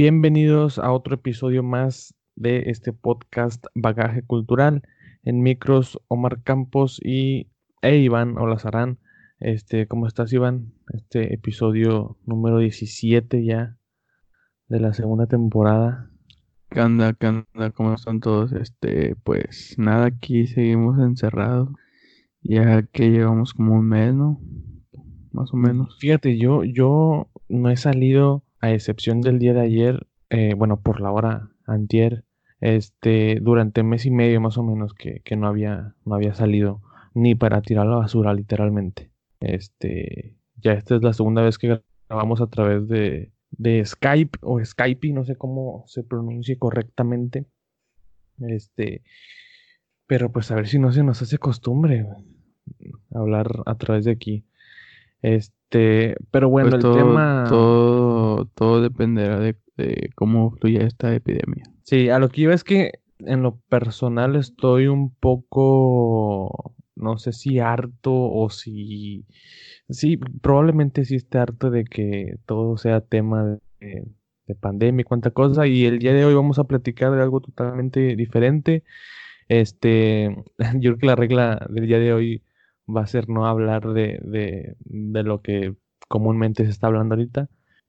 Bienvenidos a otro episodio más de este podcast Bagaje Cultural. En micros, Omar Campos y e Iván Olazarán. Este, ¿cómo estás, Iván? Este episodio número 17 ya de la segunda temporada. ¿Qué onda? ¿Qué onda? ¿Cómo están todos? Este, pues nada, aquí seguimos encerrados. Ya que llevamos como un mes, ¿no? Más o menos. Fíjate, yo, yo no he salido, a excepción del día de ayer, eh, bueno, por la hora antier, este, durante mes y medio más o menos que, que no había, no había salido ni para tirar la basura, literalmente. Este, ya esta es la segunda vez que grabamos a través de, de Skype o Skype, no sé cómo se pronuncie correctamente. Este, pero pues a ver si no se nos hace costumbre hablar a través de aquí. Este, pero bueno, Pues el todo, tema. todo, todo dependerá de, cómo fluya esta epidemia. Sí, a lo que iba es que en lo personal estoy un poco, no sé si harto o si, sí, probablemente sí esté harto de que todo sea tema de, de pandemia y cuánta cosa. Y el día de hoy vamos a platicar de algo totalmente diferente. Este, yo creo que la regla del día de hoy va a ser no hablar de, de, de lo que comúnmente se está hablando ahorita.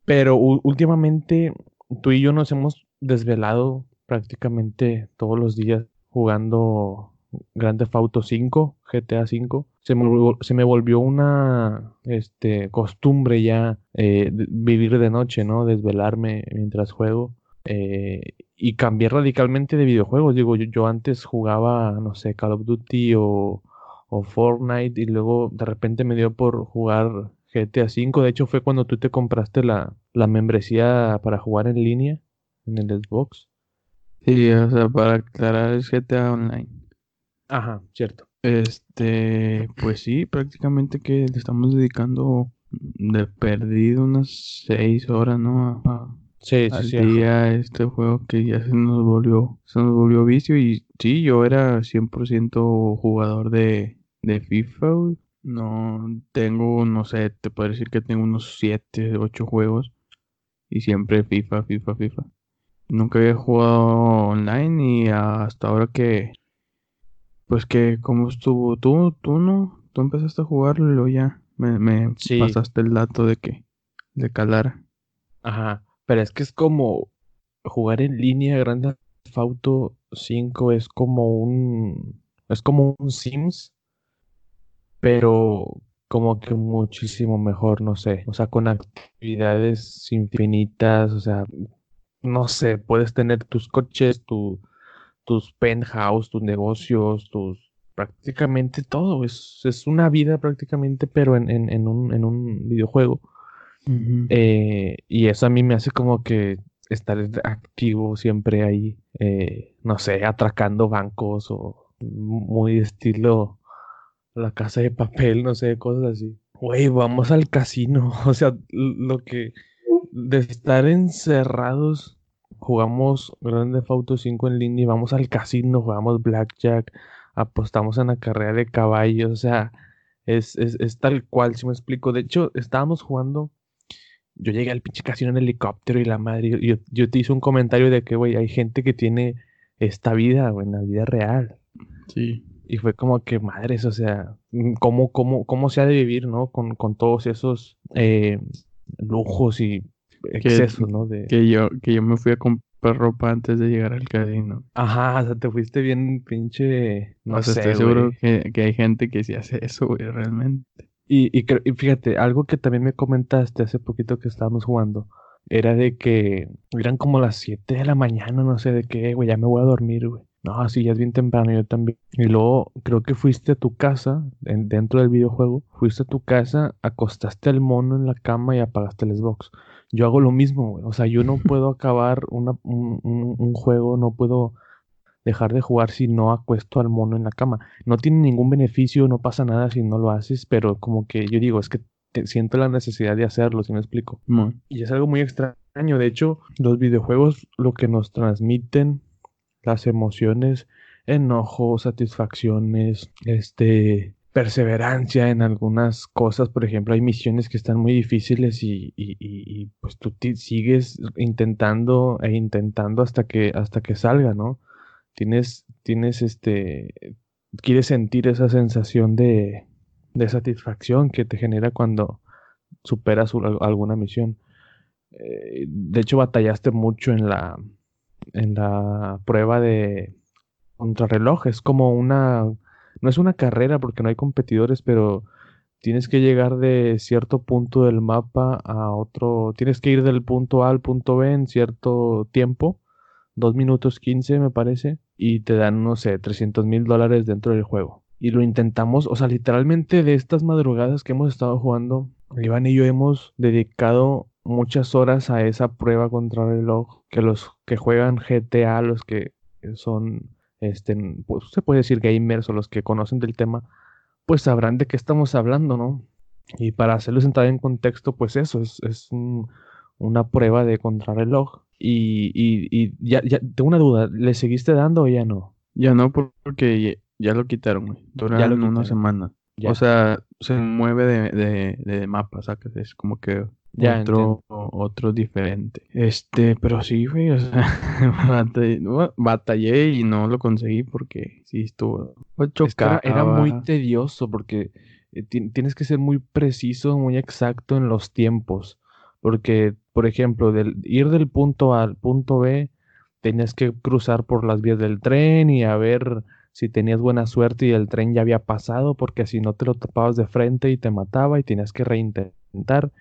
Pero últimamente tú y yo nos hemos desvelado prácticamente todos los días jugando Grand Theft Auto 5, GTA 5. Se me, se me volvió una este, costumbre ya eh, vivir de noche, ¿no? Desvelarme mientras juego. eh, y cambié radicalmente de videojuegos. Digo, yo, yo antes jugaba, no sé, Call of Duty o, o Fortnite y luego de repente me dio por jugar GTA 5. De hecho, fue cuando tú te compraste la, la membresía para jugar en línea en el Xbox. Sí, o sea, para aclarar es GTA Online. Ajá, cierto. Este, pues sí, prácticamente que le estamos dedicando de perdido unas seis horas, ¿no? A- a- Sí, sí, al sí. día este juego que ya se nos volvió, se nos volvió vicio y sí, yo era 100% jugador de, de FIFA, güey. No tengo, no sé, te puedo decir que tengo unos 7, 8 juegos y siempre FIFA, FIFA, FIFA. Nunca había jugado online y hasta ahora que, pues que, ¿cómo estuvo? ¿Tú, tú no? ¿Tú empezaste a jugarlo y luego ya me, me Sí. pasaste el dato de que, de calar? Ajá. Pero es que es como jugar en línea Grand Theft Auto 5 es como un es como un Sims, pero como que muchísimo mejor, no sé. O sea, con actividades infinitas, o sea, no sé, puedes tener tus coches, tu, tus penthouse, tus negocios, tus prácticamente todo. Es, es una vida prácticamente, pero en, en, en un, en un videojuego. Eh, y eso a mí me hace como que estar activo siempre ahí, eh, no sé, atracando bancos o muy estilo la casa de papel, no sé, cosas así. Güey, vamos al casino. O sea, lo que de estar encerrados, jugamos Grand Theft Auto 5 en línea y vamos al casino, jugamos Blackjack, apostamos en la carrera de caballos, o sea, es, es, es tal cual, si me explico. De hecho, estábamos jugando yo llegué al pinche casino en helicóptero y la madre, yo, yo te hice un comentario de que, güey, hay gente que tiene esta vida, güey, en la vida real. Sí. Y fue como que, madres, o sea, mm, ¿cómo, cómo, cómo se ha de vivir, ¿no? Con, con todos esos eh, lujos y excesos, ¿no? De... Que yo, que yo me fui a comprar ropa antes de llegar al casino. Ajá, o sea, te fuiste bien pinche, no o sea, sé, estoy seguro que, que hay gente que sí hace eso, güey, realmente. Y, y, y fíjate, algo que también me comentaste hace poquito que estábamos jugando, era de que eran como las 7 de la mañana, no sé de qué, güey, ya me voy a dormir, güey. No, sí, ya es bien temprano, yo también. Y luego creo que fuiste a tu casa, en- dentro del videojuego, fuiste a tu casa, acostaste al mono en la cama y apagaste el Xbox. Yo hago lo mismo, güey. O sea, yo no puedo acabar una- un, un- un juego, no puedo dejar de jugar si no acuesto al mono en la cama. No tiene ningún beneficio, no pasa nada si no lo haces, pero como que yo digo, es que te- siento la necesidad de hacerlo, si me explico. Y es algo muy extraño. De hecho, los videojuegos lo que nos transmiten, las emociones, enojo, satisfacciones, este, perseverancia en algunas cosas. Por ejemplo, hay misiones que están muy difíciles y, pues tú sigues intentando e intentando hasta que, hasta que salga, ¿no? Tienes, tienes este, quieres sentir esa sensación de, de satisfacción que te genera cuando superas alguna misión. Eh, de hecho, batallaste mucho en la, en la prueba de contrarreloj. Es como una, no es una carrera porque no hay competidores, pero tienes que llegar de cierto punto del mapa a otro, tienes que ir del punto A al punto B en cierto tiempo, 2 minutos 15 me parece, y te dan, no sé, 300 mil dólares dentro del juego. Y lo intentamos, o sea, literalmente de estas madrugadas que hemos estado jugando, Iván y yo hemos dedicado muchas horas a esa prueba contra el reloj que los que juegan GTA, los que son, este, pues se puede decir gamers o los que conocen del tema, pues sabrán de qué estamos hablando, ¿no? Y para hacerlo entrar en contexto, pues eso, es, es una prueba de contrarreloj. Y, y, y ya, ya, tengo una duda, ¿le seguiste dando o ya no? Ya no, porque ya, lo quitaron, güey. Duraron una semana. O sea, se mueve de, de, de mapa. Es como que ya, otro, otro diferente. Este, pero sí, güey, o sea, batallé, y no lo conseguí porque sí estuvo. Era, era, muy tedioso porque eh, tienes que ser muy preciso, muy exacto en los tiempos. Porque, por ejemplo, del, ir del punto A al punto B, tenías que cruzar por las vías del tren y a ver si tenías buena suerte y el tren ya había pasado, porque si no te lo topabas de frente y te mataba y tenías que reintentar.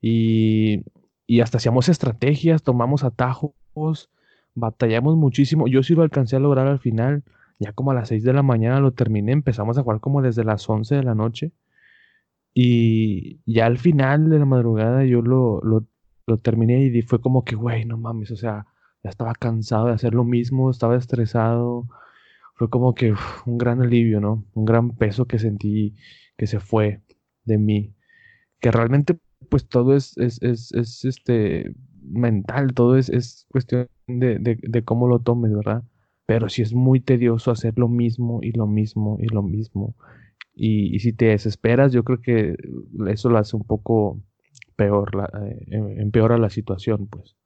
Y, y hasta hacíamos estrategias, tomamos atajos, batallamos muchísimo. Yo sí lo alcancé a lograr al final. Ya como a las 6 de la mañana lo terminé. Empezamos a jugar como desde las 11 de la noche. Y ya al final de la madrugada yo lo, lo, lo terminé y fue como que, güey, no mames, o sea, ya estaba cansado de hacer lo mismo, estaba estresado. Fue como que un gran alivio, ¿no? Un gran peso que sentí que se fue de mí. Que realmente pues todo es, es, es, es este, mental, todo es, es cuestión de, de, cómo lo tomes, ¿verdad? Pero si es muy tedioso hacer lo mismo y lo mismo y lo mismo. Y, si te desesperas, yo creo que eso lo hace un poco peor, eh, empeora la situación, pues.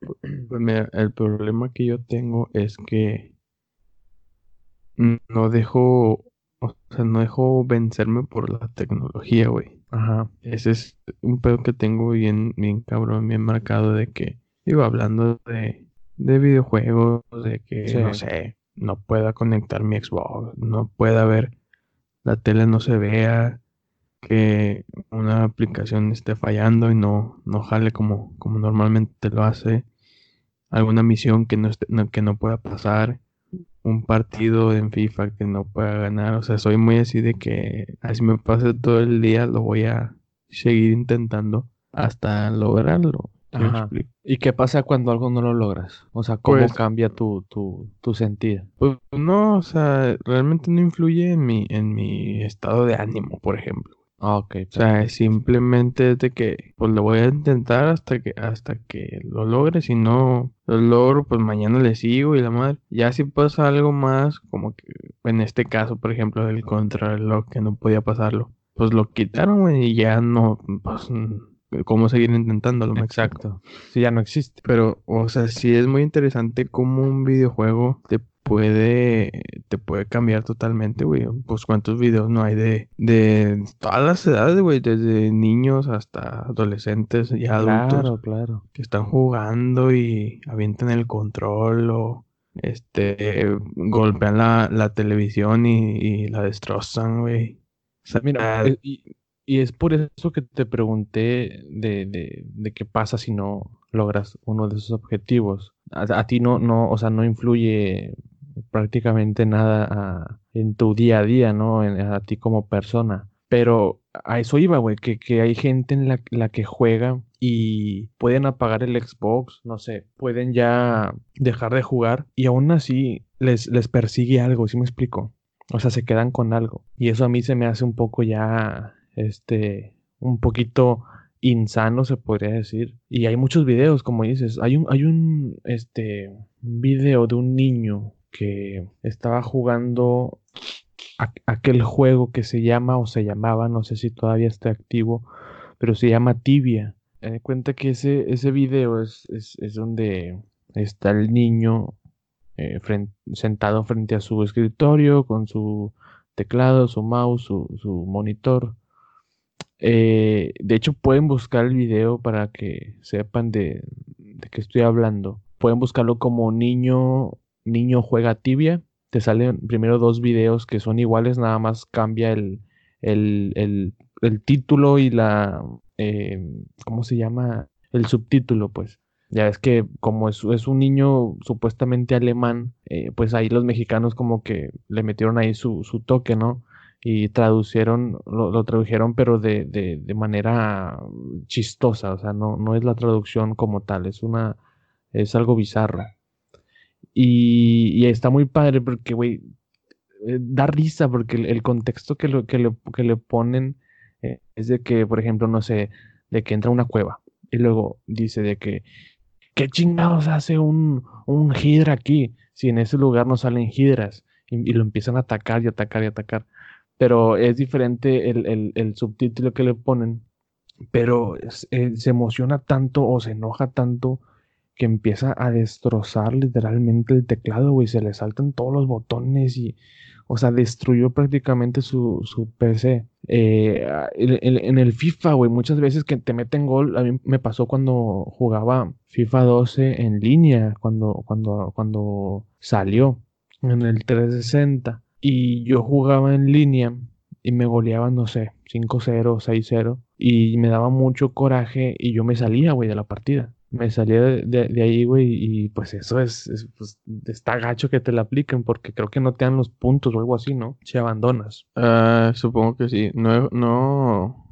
Pues mira, el problema que yo tengo es que no dejo, o sea, no dejo vencerme por la tecnología, güey. Ajá. Ese es un pedo que tengo bien, bien cabrón, bien marcado de que, digo, hablando de, de videojuegos, de que, no sé, no pueda conectar mi Xbox, no pueda ver, la tele no se vea, que una aplicación esté fallando y no, no jale como, como normalmente lo hace, alguna misión que no, que no pueda pasar un partido en FIFA que no pueda ganar. O sea, soy muy así de que así me pase todo el día, lo voy a seguir intentando hasta lograrlo. ¿Y qué pasa cuando algo no lo logras? O sea, ¿cómo pues cambia tu, tu, tu sentido? Pues no, o sea, realmente no influye en mi, en mi estado de ánimo, por ejemplo. Ah, ok. O sea, simplemente de que pues lo voy a intentar hasta que hasta que lo logre, si no lo logro, pues mañana le sigo y la madre. Ya si pasa algo más, como que en este caso, por ejemplo, del contrarreloj que no podía pasarlo, pues lo quitaron y ya no pues cómo seguir intentándolo. Exacto. Sí, ya no existe. Pero, o sea, sí es muy interesante cómo un videojuego te puede, te puede cambiar totalmente, güey. Pues cuántos videos no hay de, de todas las edades, güey, desde niños hasta adolescentes y adultos. Claro, claro. Que están jugando y avientan el control o este golpean la, la televisión y, la destrozan, güey. O sea, mira, eh, y, y, es por eso que te pregunté de, de, de qué pasa si no logras uno de esos objetivos. A, a, ti no, no, o sea, no influye prácticamente nada en tu día a día, ¿no? a ti como persona. Pero a eso iba, güey, que, que, hay gente en la, la, que juega y pueden apagar el Xbox, no sé, pueden ya dejar de jugar y aún así les, les persigue algo, ¿sí me explico? O sea, se quedan con algo. Y eso a mí se me hace un poco ya, este, un poquito insano, se podría decir. Y hay muchos videos, como dices. Hay un, hay un, este, video de un niño que estaba jugando aquel juego que se llama o se llamaba, no sé si todavía está activo, pero se llama Tibia. Me cuenta que ese, ese video es, es, donde está el niño eh, sentado frente a su escritorio con su teclado, su mouse, su, monitor. Eh, de hecho, pueden buscar el video para que sepan de, de qué estoy hablando. Pueden buscarlo como niño, niño juega tibia te salen primero dos videos que son iguales, nada más cambia el, el, título y la, eh, ¿cómo se llama? El subtítulo, pues. Ya es que como es, es un niño supuestamente alemán, eh, pues ahí los mexicanos como que le metieron ahí su, su toque, ¿no? Y traducieron, lo, tradujeron, pero de, de, de, manera chistosa, o sea, no, no es la traducción como tal, es una, es algo bizarro. Y, está muy padre porque, güey, eh, da risa porque el, contexto que, lo, que, le, ponen eh, es de que, por ejemplo, no sé, de que entra una cueva y luego dice de que, ¿qué chingados hace un, un hidra aquí? Si en ese lugar no salen hidras y, lo empiezan a atacar y atacar y atacar. Pero es diferente el, el, subtítulo que le ponen, pero eh, se emociona tanto o se enoja tanto que empieza a destrozar literalmente el teclado, güey, se le saltan todos los botones y, o sea, destruyó prácticamente su, su PC. Eh, en, el FIFA, güey, muchas veces que te meten gol, a mí me pasó cuando jugaba FIFA 12 en línea, cuando, cuando, cuando salió en el 360 y yo jugaba en línea y me goleaban, no sé, 5-0, 6-0 y me daba mucho coraje y yo me salía, güey, de la partida me salía de, ahí, güey, y pues eso es, pues, está gacho que te la apliquen porque creo que no te dan los puntos o algo así, ¿no? Si abandonas. Ah, supongo que sí. No, no,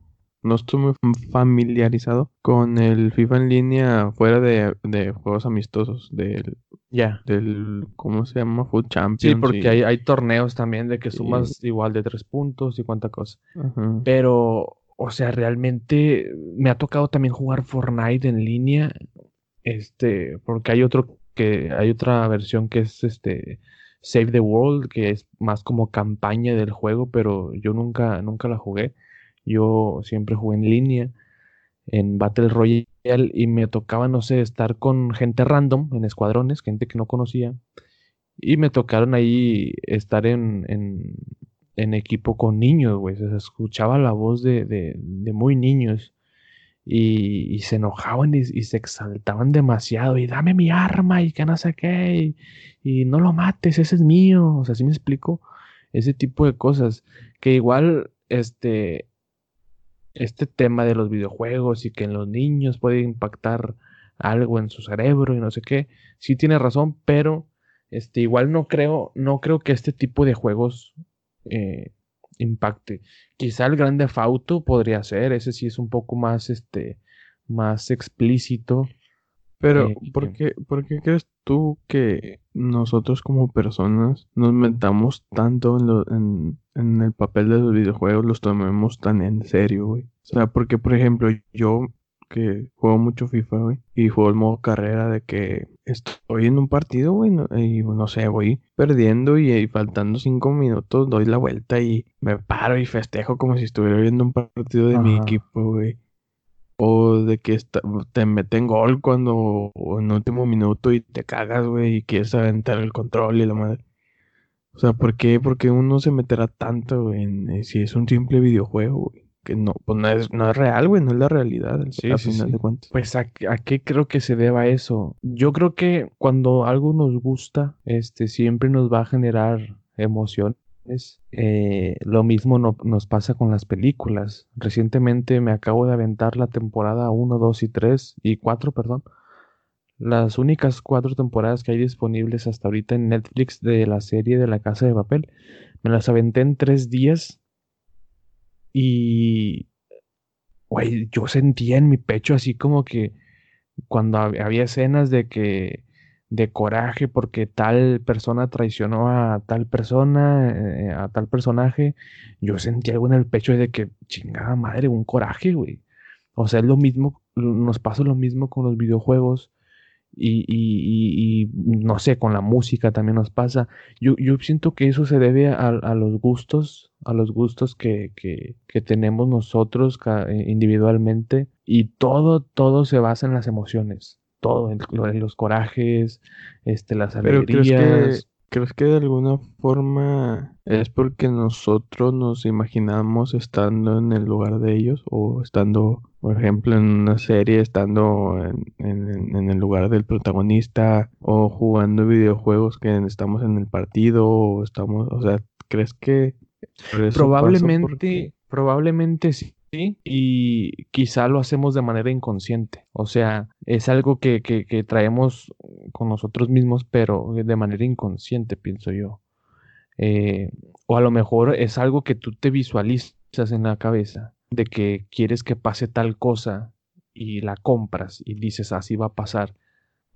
no estoy muy familiarizado con el FIFA en línea fuera de, juegos amistosos, del, ya, del, ¿cómo se llama? Food Champions. Sí, porque hay, hay, torneos también de que sumas igual de tres puntos y cuánta cosa. Pero o sea, realmente me ha tocado también jugar Fortnite en línea. Este, porque hay otro que hay otra versión que es este Save the World, que es más como campaña del juego, pero yo nunca nunca la jugué. Yo siempre jugué en línea en Battle Royale y me tocaba no sé, estar con gente random en escuadrones, gente que no conocía. Y me tocaron ahí estar en, en en equipo con niños, güey. Se escuchaba la voz de, de, muy niños. Y, se enojaban y, y, se exaltaban demasiado. Y dame mi arma y que no sé qué. Y, no lo mates, ese es mío. O sea, así me explico. Ese tipo de cosas. Que igual, este, este tema de los videojuegos y que en los niños puede impactar algo en su cerebro y no sé qué. Sí tiene razón, pero este, igual no creo, no creo que este tipo de juegos eh, impacte. Quizá el Grande Fauto podría ser, ese sí es un poco más, este, más explícito. Pero, eh, ¿por, qué, ¿por qué crees tú que nosotros como personas nos metamos tanto en, en, el papel de los videojuegos, los tomemos tan en serio, güey? O sea, porque, por ejemplo, yo que juego mucho FIFA, güey. Y juego el modo carrera de que estoy en un partido, güey. y no sé, voy perdiendo y, faltando cinco minutos doy la vuelta y me paro y festejo como si estuviera viendo un partido de mi equipo, güey. O de que te meten gol cuando en último minuto y te cagas, güey, y quieres aventar el control y la madre. O sea, ¿por qué? Porque uno se meterá tanto, en, si es un simple videojuego, güey que no, pues no es, no es real, güey, no es la realidad, sí, final de cuentas. Pues ¿a, qué creo que se deba eso. Yo creo que cuando algo nos gusta, este, siempre nos va a generar emociones. Eh, lo mismo nos pasa con las películas. Recientemente me acabo de aventar la temporada 1, 2 y 3 y 4, perdón. Las únicas cuatro temporadas que hay disponibles hasta ahorita en Netflix de la serie de La Casa de Papel. Me las aventé en tres días y, güey, yo sentía en mi pecho así como que cuando había escenas de que, de coraje porque tal persona traicionó a tal persona, eh, a tal personaje, yo sentía algo en el pecho de que, chingada madre, un coraje, güey. O sea, es lo mismo, nos pasa lo mismo con los videojuegos y, y, y, no sé, con la música también nos pasa. Yo, yo siento que eso se debe a, a los gustos, a los gustos que, que, que tenemos nosotros eh, individualmente y todo, todo se basa en las emociones, todo, en, los corajes, este, las alegrías. ¿Crees que de alguna forma es porque nosotros nos imaginamos estando en el lugar de ellos o estando, por ejemplo, en una serie, estando en, el lugar del protagonista o jugando videojuegos que estamos en el partido o estamos, o sea, ¿crees que probablemente, probablemente sí? y quizá lo hacemos de manera inconsciente. O sea, es algo que, que, traemos con nosotros mismos, pero de manera inconsciente, pienso yo. Eh, o a lo mejor es algo que tú te visualizas en la cabeza, de que quieres que pase tal cosa y la compras y dices así va a pasar,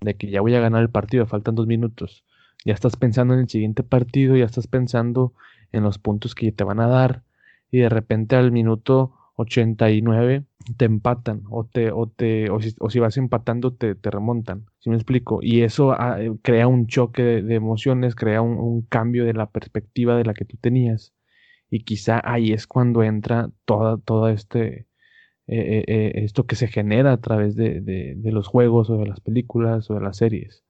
de que ya voy a ganar el partido, faltan dos minutos. Ya estás pensando en el siguiente partido, ya estás pensando en los puntos que te van a dar y de repente al minuto 89 te empatan o te o te o si, vas empatando te, te, remontan si me explico? Y eso ah, eh, crea un choque de, emociones, crea un, cambio de la perspectiva de la que tú tenías. Y quizá ahí es cuando entra toda, toda este, eh, eh, esto que se genera a través de, de, los juegos o de las películas o de las series.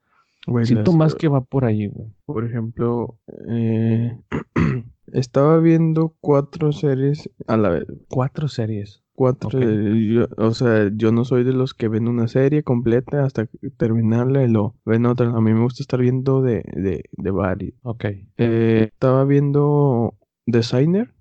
Siento más que va por ahí, Por ejemplo, estaba viendo cuatro series a la vez. Cuatro series. Cuatro, o sea, yo no soy de los que ven una serie completa hasta terminarla y lo ven otra. A mí me gusta estar viendo de, de, de varios. Ok. Eh, estaba viendo Designer.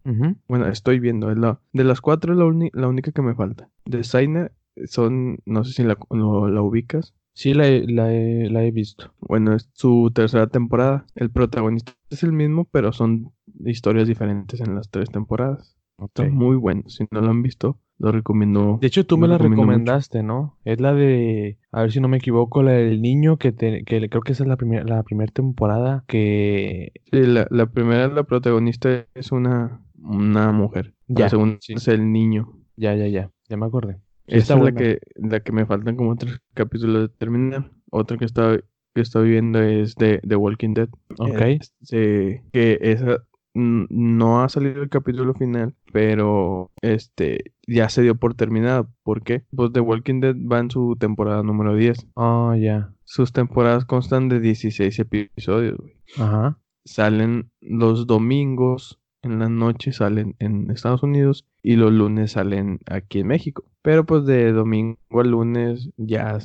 Bueno, estoy viendo. la, de las cuatro es la, la, única que me falta. Designer son, no sé si la, la ubicas. Sí, la la, la he visto. Bueno, es su tercera temporada. El protagonista es el mismo, pero son historias diferentes en las tres temporadas. Está muy bueno. Si no lo han visto, lo recomiendo. De hecho, tú me la recomendaste, ¿no? Es la de, a ver si no me equivoco, la del niño que, te, que creo que esa es la primera la primera temporada que... Sí, la, la primera, la protagonista es una, una mujer. Ya. La segunda es el niño. Ya, ya, ya. Ya me acordé. Esa es la que, la que me faltan como tres capítulos de terminar. Otra que está que estoy viendo es de The Walking Dead. Ok. Este, que esa no ha salido el capítulo final, pero este ya se dio por terminada. ¿Por qué? Pues The Walking Dead va en su temporada número 10. Oh, ya. Sus temporadas constan de 16 episodios, Ajá. Salen los domingos en la noche, salen en Estados Unidos y los lunes salen aquí en México. Pero pues de domingo a lunes ya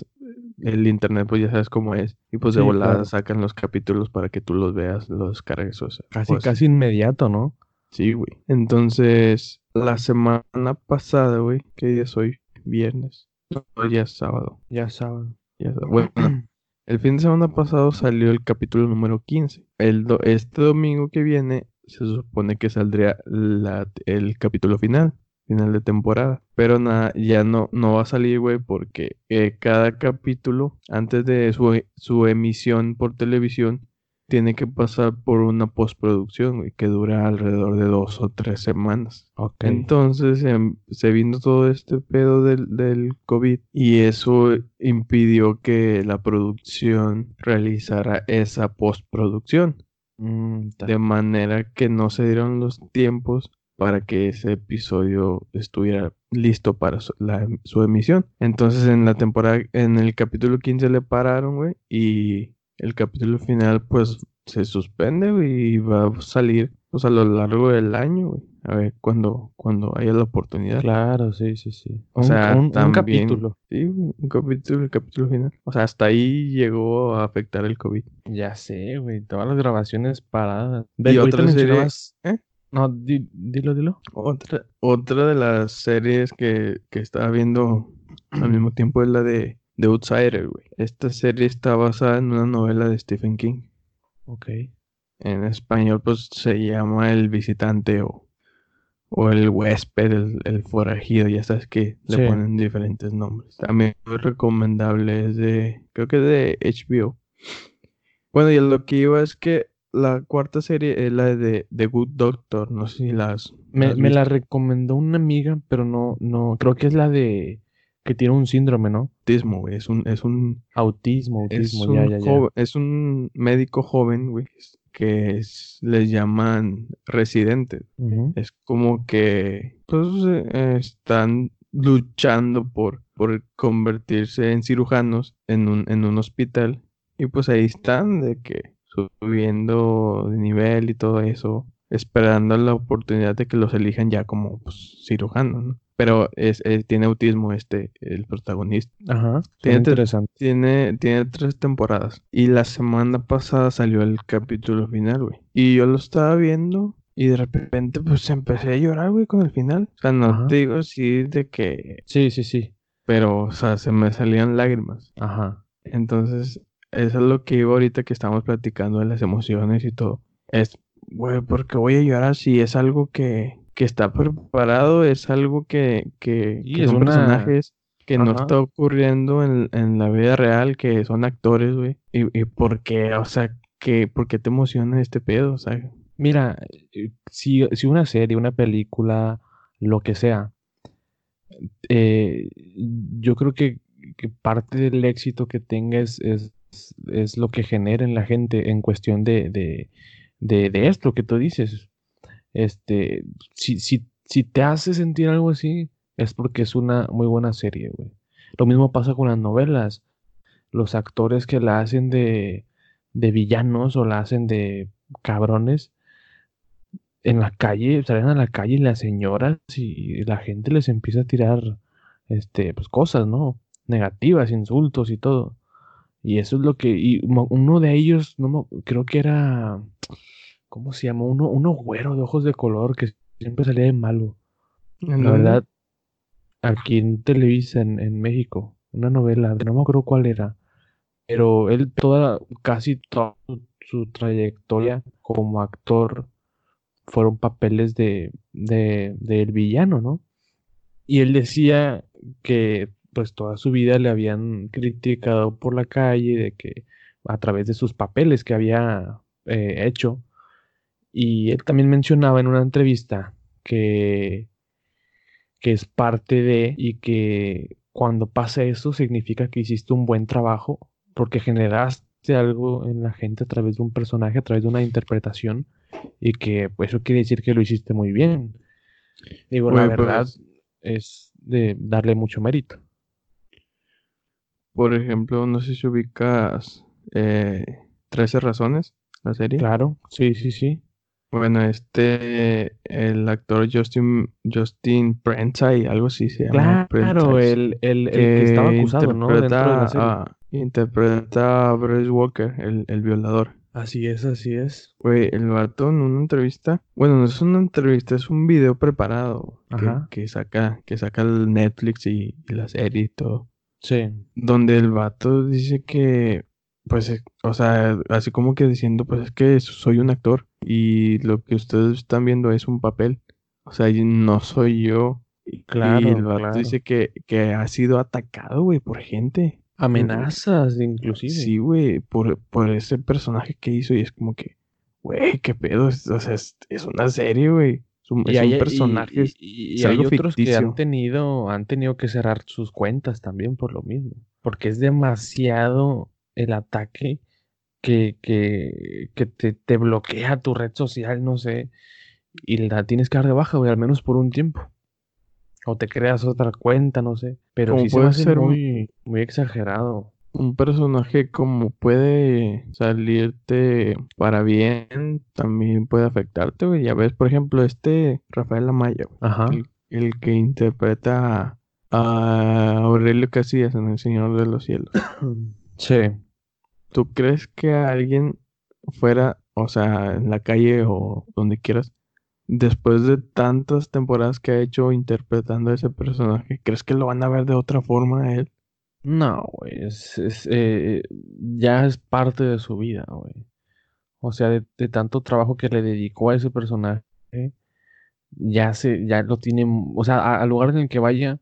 el internet pues ya sabes cómo es. Y pues de volada sacan los capítulos para que tú los veas, los cargues. O casi, pues casi inmediato, ¿no? Sí, güey. Entonces, la semana pasada, güey, ¿qué día es hoy? Viernes. No, ya es sábado. Ya es sábado. Ya Bueno, el fin de semana pasado salió el capítulo número 15. El este domingo que viene se supone que saldría la, el capítulo final final de temporada. Pero nada, ya no, no va a salir, güey, porque eh, cada capítulo, antes de su, su, emisión por televisión, tiene que pasar por una postproducción, güey, que dura alrededor de dos o tres semanas. Okay. Entonces em, se vino todo este pedo del, del COVID y eso impidió que la producción realizara esa postproducción. Mm, de manera que no se dieron los tiempos para que ese episodio estuviera listo para su, emisión. Entonces en la temporada, en el capítulo 15 le pararon, güey, y el capítulo final pues se suspende, y va a salir pues a lo largo del año, güey. A ver, cuando, cuando haya la oportunidad. Claro, sí, sí, sí. O sea, un, capítulo. Sí, un capítulo, el capítulo final. O sea, hasta ahí llegó a afectar el COVID. Ya sé, güey. Todas las grabaciones paradas. y otras series... ¿Eh? No, dilo, dilo. Otra, otra de las series que, que estaba viendo al mismo tiempo es la de The Outsider, güey. Esta serie está basada en una novela de Stephen King. Ok. En español, pues se llama El Visitante o, o El Huésped, el, el Forajido. Ya sabes que le ponen diferentes nombres. También muy recomendable es de, creo que de HBO. Bueno, y lo que iba es que la cuarta serie es la de The Good Doctor. No sé si las. Me, me la recomendó una amiga, pero no, no. Creo que es la de. que tiene un síndrome, ¿no? Autismo, güey. Es un, es un, Autismo, es autismo, un, ya, ya, ya. es un médico joven, güey, que es- les llaman residente. Ujú. Es como que, pues, eh, están luchando por, por convertirse en cirujanos en un, en un hospital. Y pues ahí están, de que subiendo de nivel y todo eso, esperando la oportunidad de que los elijan ya como pues, cirujanos, ¿no? Pero es, él tiene autismo este, el protagonista. Ajá. Tiene interesante. Tiene, tiene tres temporadas. Y la semana pasada salió el capítulo final, güey. Y yo lo estaba viendo y de repente pues empecé a llorar, güey, con el final. O sea, no Ajá. te digo así de que... Sí, sí, sí. Pero, o sea, se me salían lágrimas. Ajá. Entonces, eso es lo que iba ahorita que estamos platicando de las emociones y todo. Es, güey, porque voy a llorar si es algo que, que está preparado, es algo que, que, es son una- personajes que no está ocurriendo en, en la vida real, que son actores, güey. Y, y por qué, o sea, que, ¿por qué te emociona este pedo? O sea, Mira, eh, si, si una serie, una película, lo que sea, eh, yo creo que, que parte del éxito que tenga es, es, es lo que genera en la gente en cuestión de, de, de, esto que tú dices. Este, si, si, si te hace sentir algo así, es porque es una muy buena serie, güey. Lo mismo pasa con las novelas. Los actores que la hacen de, de villanos o la hacen de cabrones, en la calle, salen a la calle las señoras y la gente les empieza a tirar este, pues, cosas, ¿no? Negativas, insultos y todo. Y eso es lo que, y uno de ellos, no creo que era, ¿cómo se llama? Uno, uno güero de ojos de color que siempre salía de malo. ¿en La verdad, aquí en Televisa, en, en México, una novela, no me acuerdo cuál era, pero él toda, casi toda su, su trayectoria como actor fueron papeles de, de, del villano, ¿no? Y él decía que pues toda su vida le habían criticado por la calle, de que a través de sus papeles que había eh, hecho. Y él también mencionaba en una entrevista que, que es parte de y que cuando pasa eso significa que hiciste un buen trabajo porque generaste algo en la gente a través de un personaje, a través de una interpretación y que pues, eso quiere decir que lo hiciste muy bien. Digo, la pues- verdad es de darle mucho mérito. Por ejemplo, no sé si ubicas eh, 13 razones, la serie. Claro, sí, sí, sí. Bueno, este, el actor Justin, Justin Prenside, algo así se llama. Claro, el, el, el que estaba acusado, ¿no? De la interpreta serie. a- interpreta a Bryce Walker, el, el violador. Así es, así es. Güey, el vato en una entrevista, bueno, no es una entrevista, es un video preparado que, que saca, que saca el Netflix y, y la serie y todo. Sí. donde el vato dice que, pues, eh, o sea, así como que diciendo, pues es que soy un actor y lo que ustedes están viendo es un papel, o sea, y no soy yo. Y Claro, el vato claro. dice que, que ha sido atacado, güey, por gente. Amenazas, inclusive. Sí, güey, por, por ese personaje que hizo y es como que, güey, qué pedo, o sea, es, es una serie, güey, es un hay- y- personaje, y, y hay otros que han tenido, han tenido que cerrar sus cuentas también por lo mismo. Porque es demasiado el ataque que, que, que te, te bloquea tu red social, no sé, y la tienes que dar de baja, güey, al menos por un tiempo. O te creas otra cuenta, no sé. Pero sí se puede hace ser muy, muy exagerado. Un personaje como puede salirte para bien, también puede afectarte, güey. Ya ves, por ejemplo, este Rafael Amaya, Ajá. el, el que interpreta a Aurelio Casillas en El Señor de los Cielos. Sí. ¿Tú crees que alguien fuera, o sea, en la calle o donde quieras, después de tantas temporadas que ha hecho interpretando a ese personaje, crees que lo van a ver de otra forma a él? No, güey, es, es, eh, ya es parte de su vida, güey. O sea, de, de tanto trabajo que le dedicó a ese personaje, ya se, ya lo tiene, o sea, a- al lugar en el que vaya,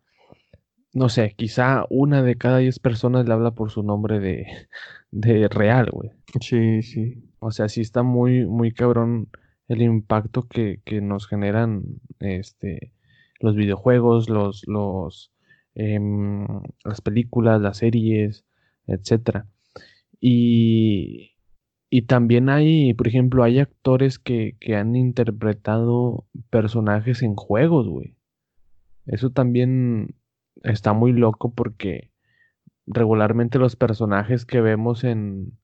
no sé, quizá una de cada diez personas le habla por su nombre de, de real, güey. Sí, sí. O sea, sí está muy, muy cabrón el impacto que, que nos generan este, los videojuegos, los, los, em, las películas, las series, etc. Y, y también hay, por ejemplo, hay actores que, que han interpretado personajes en juegos, güey. Eso también está muy loco porque regularmente los personajes que vemos en,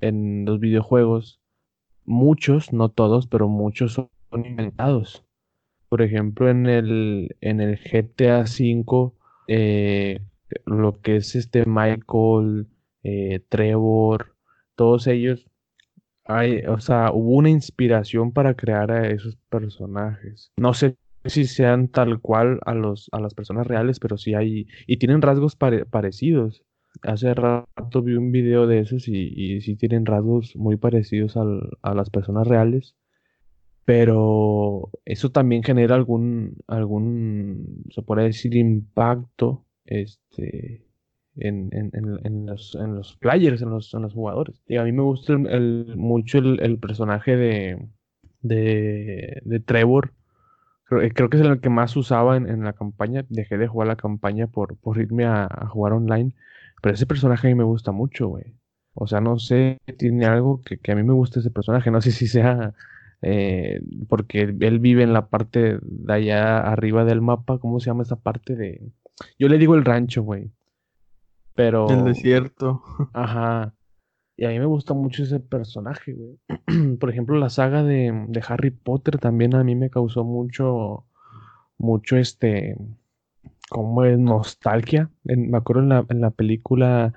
en los videojuegos, muchos, no todos, pero muchos son inventados. Por ejemplo, en el, en el GTA V, eh, lo que es este Michael, eh, Trevor, todos ellos, hay, o sea, hubo una inspiración para crear a esos personajes. No sé si sean tal cual a, los, a las personas reales, pero sí hay, y tienen rasgos parecidos. Hace rato vi un video de esos y, y sí tienen rasgos muy parecidos a las personas reales, pero eso también genera algún, algún, se puede decir, impacto este, en, los, en los players, en los, jugadores. Y a mí me gusta mucho el, personaje de, de, Trevor eh, creo, que es el que más usaba en, la campaña. Dejé de jugar la campaña por, por irme a, jugar online. Pero ese personaje a mí me gusta mucho, güey. O sea, no sé, tiene algo que, a mí me gusta ese personaje. No sé si sea eh, porque él vive en la parte de allá arriba del mapa. ¿Cómo se llama esa parte de...? Yo le digo el rancho, güey. Pero... El desierto. Ajá. Y a mí me gusta mucho ese personaje, güey. Por ejemplo, la saga de, Harry Potter también a mí me causó mucho, mucho este, como es nostalgia. me acuerdo en la, en la película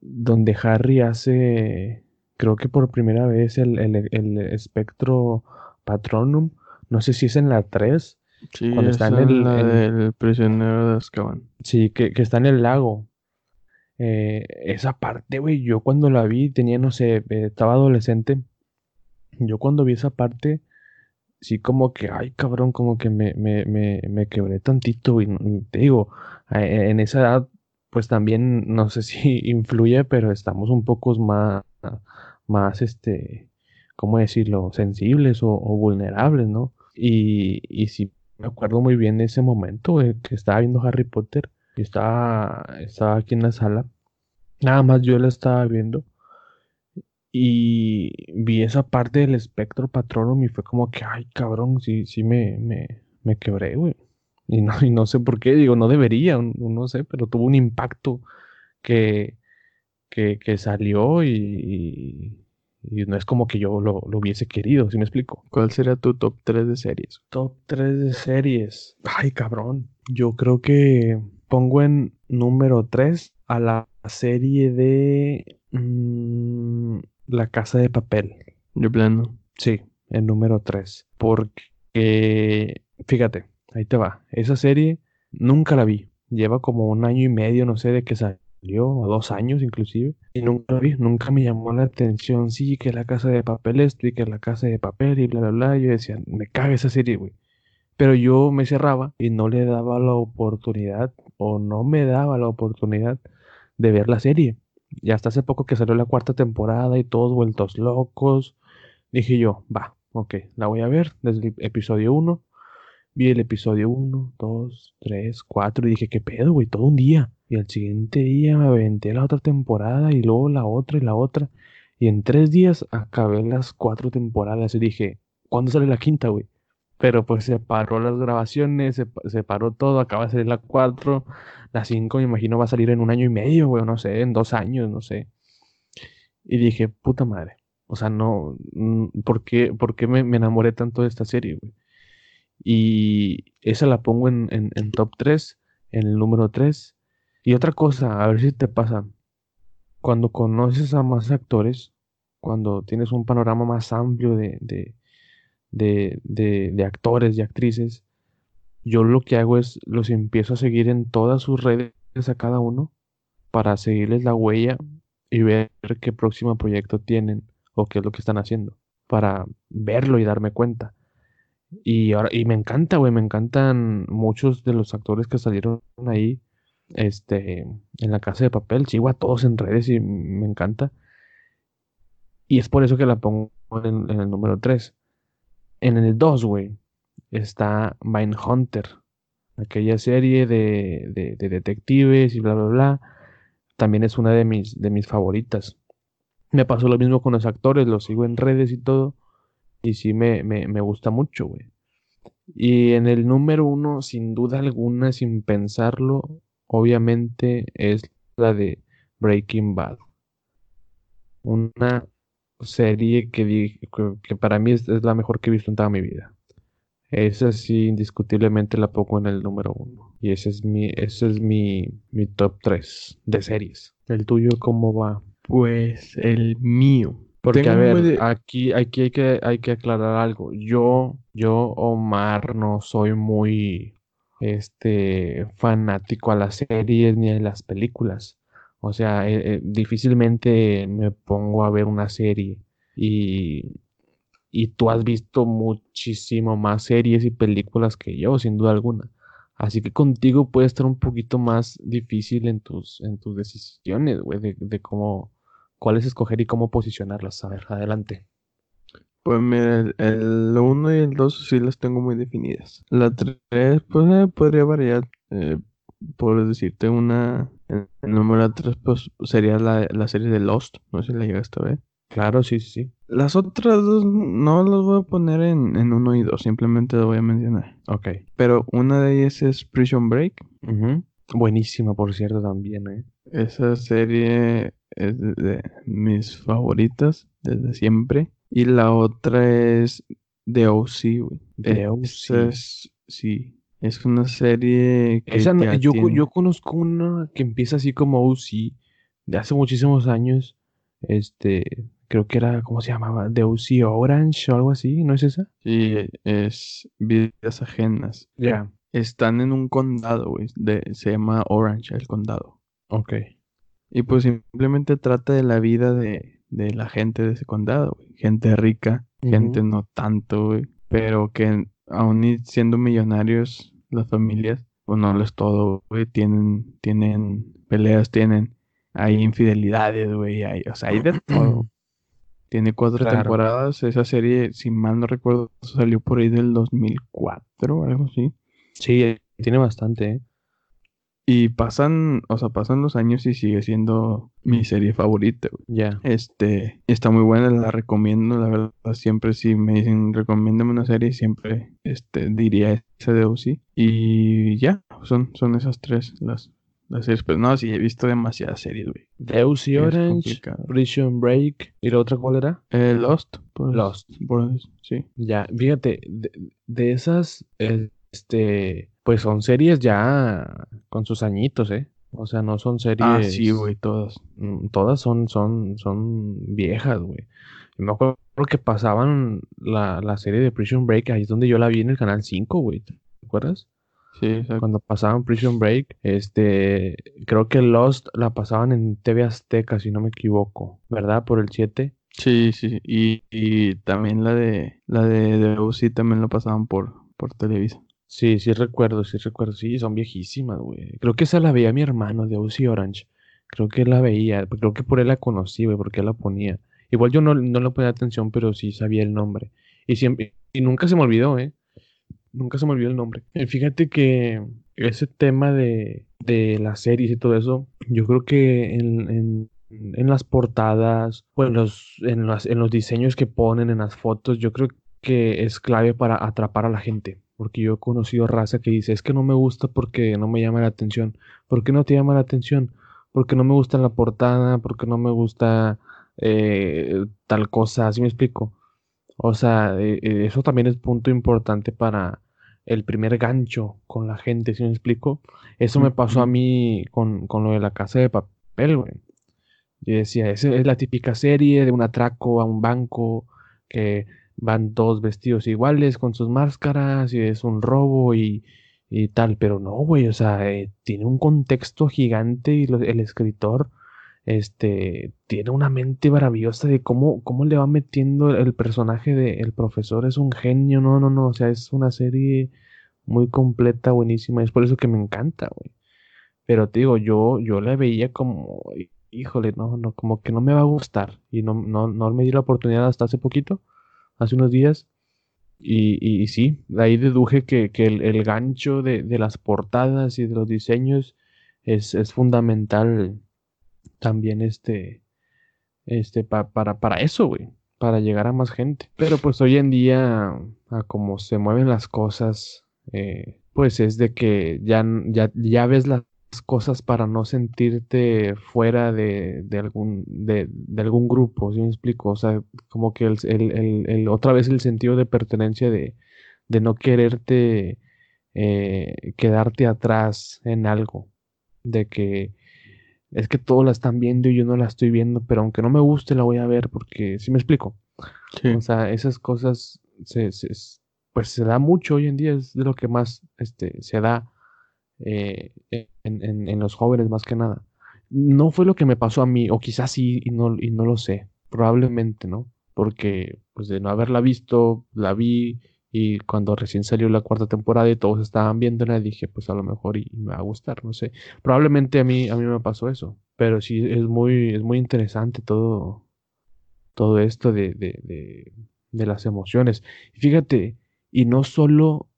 donde Harry hace, creo que por primera vez, el, espectro patronum. No sé si es en la 3. Sí, cuando está en el, prisionero de Azkaban. Sí, que, que está en el lago eh, esa parte, güey, yo cuando la vi, tenía, no sé, eh, estaba adolescente. Yo cuando vi esa parte, sí como que, ay, cabrón, como que me, me, me, me quebré tantito, y te digo, en esa edad, pues también, no sé si influye, pero estamos un poco más, más, este, ¿cómo decirlo?, sensibles o, vulnerables, ¿no? Y, y sí, me acuerdo muy bien de ese momento, que estaba viendo Harry Potter estaba, estaba aquí en la sala. Nada más yo la estaba viendo. Y vi esa parte del espectro patronum y fue como que, ay, cabrón, sí, sí me, me, quebré, güey. Y no, y no sé por qué, digo, no debería, no, sé, pero tuvo un impacto que, que, salió y, y, no es como que yo lo, lo hubiese querido, ¿sí me explico? ¿Cuál sería tu top 3 de series? Top 3 de series. Ay, cabrón. Yo creo que pongo en número 3 a la serie de mm, La Casa de Papel. De plano. Sí, el número 3. Porque, fíjate, ahí te va. Esa serie nunca la vi. Lleva como un año y medio, no sé de qué salió, o dos años inclusive. Y nunca la vi, nunca me llamó la atención. Sí, que la casa de papel esto y que la casa de papel y bla, bla, bla. Yo decía, me caga esa serie, güey. Pero yo me cerraba y no le daba la oportunidad o no me daba la oportunidad de ver la serie. Y hasta hace poco que salió la cuarta temporada y todos vueltos locos, dije yo, va, ok, la voy a ver desde el episodio 1. Vi el episodio 1, 2, 3, 4 y dije, ¿qué pedo, güey? Todo un día. Y al siguiente día me aventé la otra temporada y luego la otra y la otra. Y en tres días acabé las cuatro temporadas y dije, ¿cuándo sale la quinta, güey? pero pues se paró las grabaciones, se, paró todo, acaba de salir la 4, la 5 me imagino va a salir en un año y medio, güey, no sé, en dos años, no sé. Y dije, puta madre, o sea, no, ¿por qué, qué me, enamoré tanto de esta serie, güey? Y esa la pongo en, en, top 3, en el número 3. Y otra cosa, a ver si te pasa, cuando conoces a más actores, cuando tienes un panorama más amplio de de, de, actores y actrices, yo lo que hago es los empiezo a seguir en todas sus redes a cada uno para seguirles la huella y ver qué próximo proyecto tienen o qué es lo que están haciendo para verlo y darme cuenta. Y ahora y me encanta, güey, me encantan muchos de los actores que salieron ahí este en la casa de papel, sigo a todos en redes y me encanta. Y es por eso que la pongo en, el número 3. En el 2, güey, está Mindhunter. aquella serie de, de, detectives y bla, bla, bla. También es una de mis, de mis favoritas. Me pasó lo mismo con los actores, los sigo en redes y todo. Y sí me, me, me gusta mucho, güey. Y en el número uno, sin duda alguna, sin pensarlo, obviamente es la de Breaking Bad. Una serie que, que para mí es, la mejor que he visto en toda mi vida. Esa sí, indiscutiblemente la pongo en el número uno. Y ese es mi, ese es mi, mi top 3 de series. ¿El tuyo cómo va? Pues el mío. Porque, a ver, aquí, aquí hay, que, hay que aclarar algo. Yo, yo, Omar, no soy muy este, fanático a las series ni a las películas. O sea, eh, eh, difícilmente me pongo a ver una serie y, y tú has visto muchísimo más series y películas que yo, sin duda alguna. Así que contigo puede estar un poquito más difícil en tus, en tus decisiones, güey, de, de cómo, cuáles escoger y cómo posicionarlas. A ver, adelante. Pues mira, el 1 y el 2 sí las tengo muy definidas. La 3, pues eh, podría variar. Eh, por decirte una. El número 3 pues, sería la, la, serie de Lost. No sé si la llegaste a ver. Claro, sí, sí, sí. Las otras dos no las voy a poner en, en 1 y 2. Simplemente las voy a mencionar. Ok. Pero una de ellas es Prison Break. Buenísima, por cierto, también, ¿eh? Esa serie es de mis favoritas desde siempre. Y la otra es The O.C., güey. The O.C. Es, sí, es una serie que yo, yo conozco una que empieza así como O.C. de hace muchísimos años. Este, creo que era, ¿cómo se llamaba? The O.C. Orange o algo así, ¿no es esa? Sí, es Vidas Ajenas. Ya. Están en un condado, güey. se llama Orange, el condado. Ok. Y pues simplemente trata de la vida de, de la gente de ese condado, Gente rica, gente no tanto, güey. Pero que aún siendo millonarios, las familias, pues no les todo, güey. Tienen, tienen peleas, tienen, hay infidelidades, güey. Hay, o sea, hay de todo. Tiene cuatro temporadas. Esa serie, si mal no recuerdo, salió por ahí del 2004 o algo así. Sí, tiene bastante, ¿eh? Y pasan, o sea, pasan los años y sigue siendo mi serie favorita. Ya. Este, está muy buena, la recomiendo, la verdad. Siempre si me dicen recomiéndame una serie, siempre este, diría esa de OC. Y ya, son, son esas tres las, las series. Pero no, sí, he visto demasiadas series, güey. The OC Orange, Prison Break. ¿Y la otra cuál era? Eh, Lost. Lost. sí. Ya, fíjate, de, de esas, este pues son series ya con sus añitos, ¿eh? O sea, no son series. Ah, sí, güey, todas. Mm, todas son, son, son viejas, güey. Me acuerdo que pasaban la, la, serie de Prison Break, ahí es donde yo la vi en el canal 5, güey. ¿Te acuerdas? Sí, exacto. Cuando pasaban Prison Break, este, creo que Lost la pasaban en TV Azteca, si no me equivoco, ¿verdad? Por el 7. Sí, sí, y, y también la de la de, de también la pasaban por, por Televisa. Sí, sí recuerdo, sí recuerdo. Sí, son viejísimas, güey. Creo que esa la veía mi hermano de Uzi Orange. Creo que la veía. Creo que por él la conocí, güey, porque él la ponía. Igual yo no, no le ponía atención, pero sí sabía el nombre. Y siempre, y nunca se me olvidó, ¿eh? Nunca se me olvidó el nombre. Fíjate que ese tema de, de las series y todo eso, yo creo que en, en, en las portadas o en los, en los diseños que ponen en las fotos, yo creo que es clave para atrapar a la gente. Porque yo he conocido raza que dice, es que no me gusta porque no me llama la atención. ¿Por qué no te llama la atención? Porque no me gusta la portada, porque no me gusta eh, tal cosa, así me explico. O sea, eh, eh, eso también es punto importante para el primer gancho con la gente, ¿sí me explico? Eso me pasó a mí con, con lo de la casa de papel, güey. Yo decía, esa es la típica serie de un atraco a un banco que van todos vestidos iguales con sus máscaras y es un robo y, tal, pero no, güey, o sea, eh, tiene un contexto gigante y el escritor este tiene una mente maravillosa de cómo, cómo le va metiendo el personaje de el profesor es un genio, no, no, no, o sea, es una serie muy completa, buenísima, es por eso que me encanta, güey. Pero te digo, yo, yo la veía como, híjole, no, no, como que no me va a gustar y no, no, no me di la oportunidad hasta hace poquito hace unos días. Y, y, sí, de ahí deduje que, el, gancho de, las portadas y de los diseños es, fundamental también este, este para, para eso, güey, para llegar a más gente. Pero pues hoy en día, a como se mueven las cosas, eh, pues es de que ya, ya, ya ves las cosas para no sentirte fuera de, algún, de, algún grupo, ¿sí me explico? O sea, como que el, otra vez el sentido de pertenencia de, no quererte eh, quedarte atrás en algo, de que es que todos la están viendo y yo no la estoy viendo, pero aunque no me guste la voy a ver porque, ¿sí me explico? O sea, esas cosas se, pues se da mucho hoy en día, es de lo que más este, se da eh, en, los jóvenes más que nada. No fue lo que me pasó a mí, o quizás sí, y no, y no lo sé, probablemente, ¿no? Porque, pues de no haberla visto, la vi, y cuando recién salió la cuarta temporada y todos estaban viéndola, dije, pues a lo mejor y, me va a gustar, no sé. Probablemente a mí, a mí me pasó eso, pero sí es muy, es muy interesante todo, todo esto de, de, de, de las emociones. Fíjate, y no solo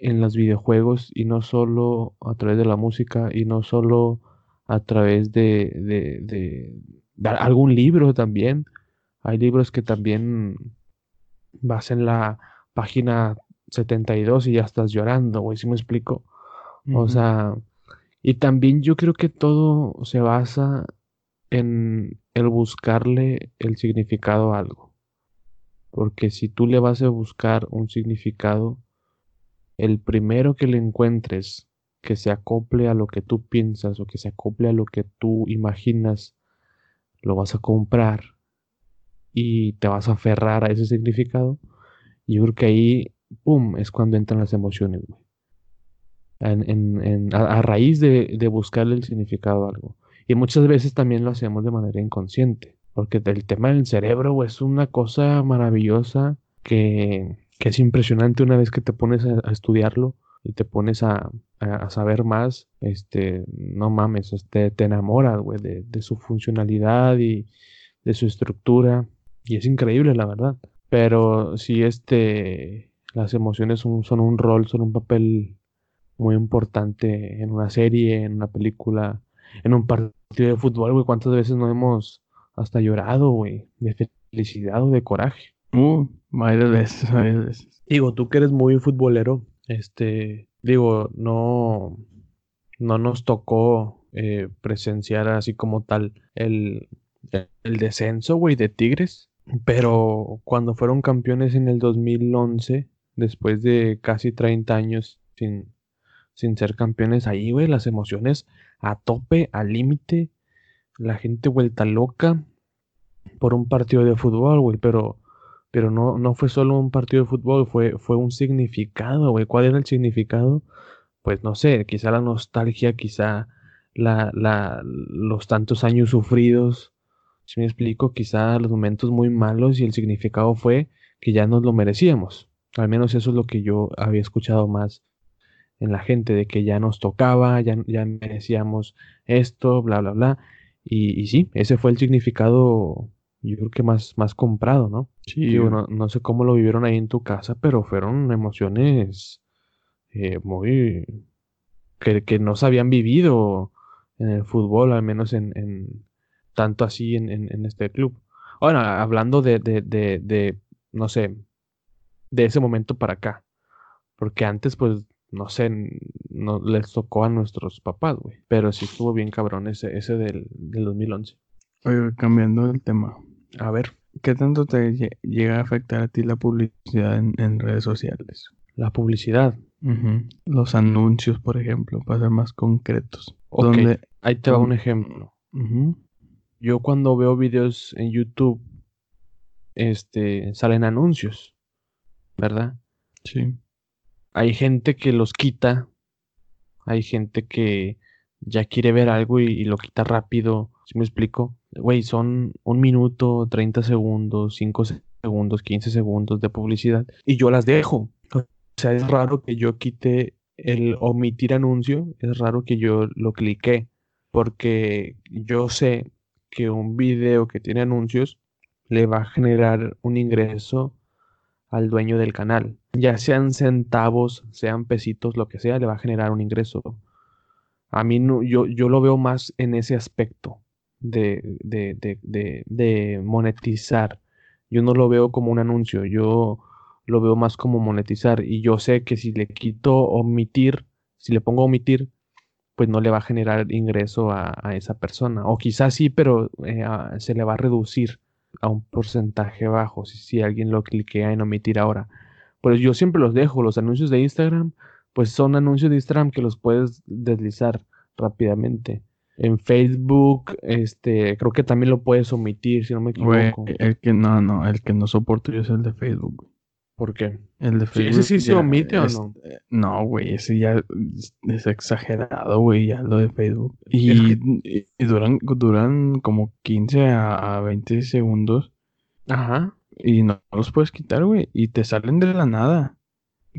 en los videojuegos, y no solo a través de la música, y no solo a través de, de, algún libro también. Hay libros que también vas en la página 72 y ya estás llorando, güey, si me explico? O sea, y también yo creo que todo se basa en el buscarle el significado a algo. Porque si tú le vas a buscar un significado, el primero que le encuentres que se acople a lo que tú piensas o que se acople a lo que tú imaginas, lo vas a comprar y te vas a aferrar a ese significado. Y yo creo que ahí, ¡pum!, es cuando entran las emociones, güey. a, raíz de, de buscarle el significado a algo. Y muchas veces también lo hacemos de manera inconsciente. Porque el tema del cerebro es una cosa maravillosa que, es impresionante una vez que te pones a, estudiarlo y te pones a, saber más, este, no mames, este, te enamoras, güey, de, su funcionalidad y de su estructura. Y es increíble, la verdad. Pero si este, las emociones son, son un rol, son un papel muy importante en una serie, en una película, en un partido de fútbol, güey. ¿Cuántas veces no hemos hasta llorado, güey, de felicidad o de coraje. Uh, varias veces, varias veces. Digo, tú que eres muy futbolero, este, digo, no, no nos tocó eh, presenciar así como tal el, el descenso, güey, de Tigres, pero cuando fueron campeones en el 2011, después de casi 30 años sin, sin ser campeones ahí, güey, las emociones a tope, al límite, la gente vuelta loca por un partido de fútbol, güey, pero, pero no, no fue solo un partido de fútbol, fue, fue un significado, güey. ¿Cuál era el significado? Pues no sé, quizá la nostalgia, quizá la, la, los tantos años sufridos, si me explico, quizá los momentos muy malos y el significado fue que ya nos lo merecíamos. Al menos eso es lo que yo había escuchado más en la gente, de que ya nos tocaba, ya, ya merecíamos esto, bla, bla, bla. Y, sí, ese fue el significado, yo creo que más, más comprado, ¿no? Sí. no, sé cómo lo vivieron ahí en tu casa, pero fueron emociones eh, muy... Que, no se habían vivido en el fútbol, al menos en, tanto así en, este club. Bueno, hablando de, de, de, no sé, de ese momento para acá. Porque antes, pues, no sé, no les tocó a nuestros papás, güey. Pero sí estuvo bien cabrón ese, ese del, del 2011. Oye, cambiando el tema. A ver. ¿Qué tanto te llega a afectar a ti la publicidad en, redes sociales? La publicidad. Los anuncios, por ejemplo, para ser más concretos. Ahí te va un ejemplo. Yo cuando veo videos en YouTube, este, salen anuncios, ¿verdad? Sí hay gente que los quita, hay gente que ya quiere ver algo y, lo quita rápido. ¿Sí me explico? Güey, son un minuto, 30 segundos, 5 segundos, 15 segundos de publicidad y yo las dejo. O sea, es raro que yo quite el omitir anuncio, es raro que yo lo clique porque yo sé que un video que tiene anuncios le va a generar un ingreso al dueño del canal. Ya sean centavos, sean pesitos, lo que sea, le va a generar un ingreso. A mí yo, yo lo veo más en ese aspecto de, de, de, de, monetizar. Yo no lo veo como un anuncio, yo lo veo más como monetizar. Y yo sé que si le quito omitir, si le pongo omitir, pues no le va a generar ingreso a, esa persona. O quizás sí, pero eh, se le va a reducir a un porcentaje bajo si, si alguien lo cliquea en omitir ahora. Pues yo siempre los dejo, los anuncios de Instagram, pues son anuncios de Instagram que los puedes deslizar rápidamente. En Facebook, este, creo que también lo puedes omitir, si no me equivoco. el que no, no, el que no soporto yo es el de Facebook. ¿Por qué? El de Facebook. ¿Ese sí se omite o no? Eh, no, güey, ese ya es exagerado, güey, ya lo de Facebook. Y, duran, duran como 15 a, 20 segundos. Ajá. Y no, los puedes quitar, güey. Y te salen de la nada.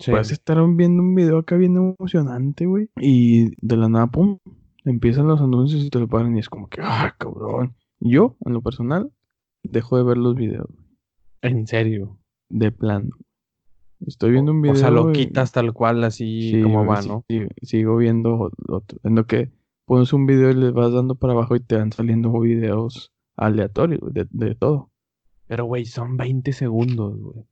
Puedes estar viendo un video acá bien emocionante, güey. Y de la nada, pum, empiezan los anuncios y te lo paran y es como que, ah, cabrón. Yo, en lo personal, dejo de ver los videos. ¿En serio? De plano. Estoy viendo un video. O sea, lo quitas tal cual, así como va, ¿no? sigo viendo otro. En lo que pones un video y le vas dando para abajo y te van saliendo videos aleatorios de, de todo. Pero, güey, son 20 segundos, güey.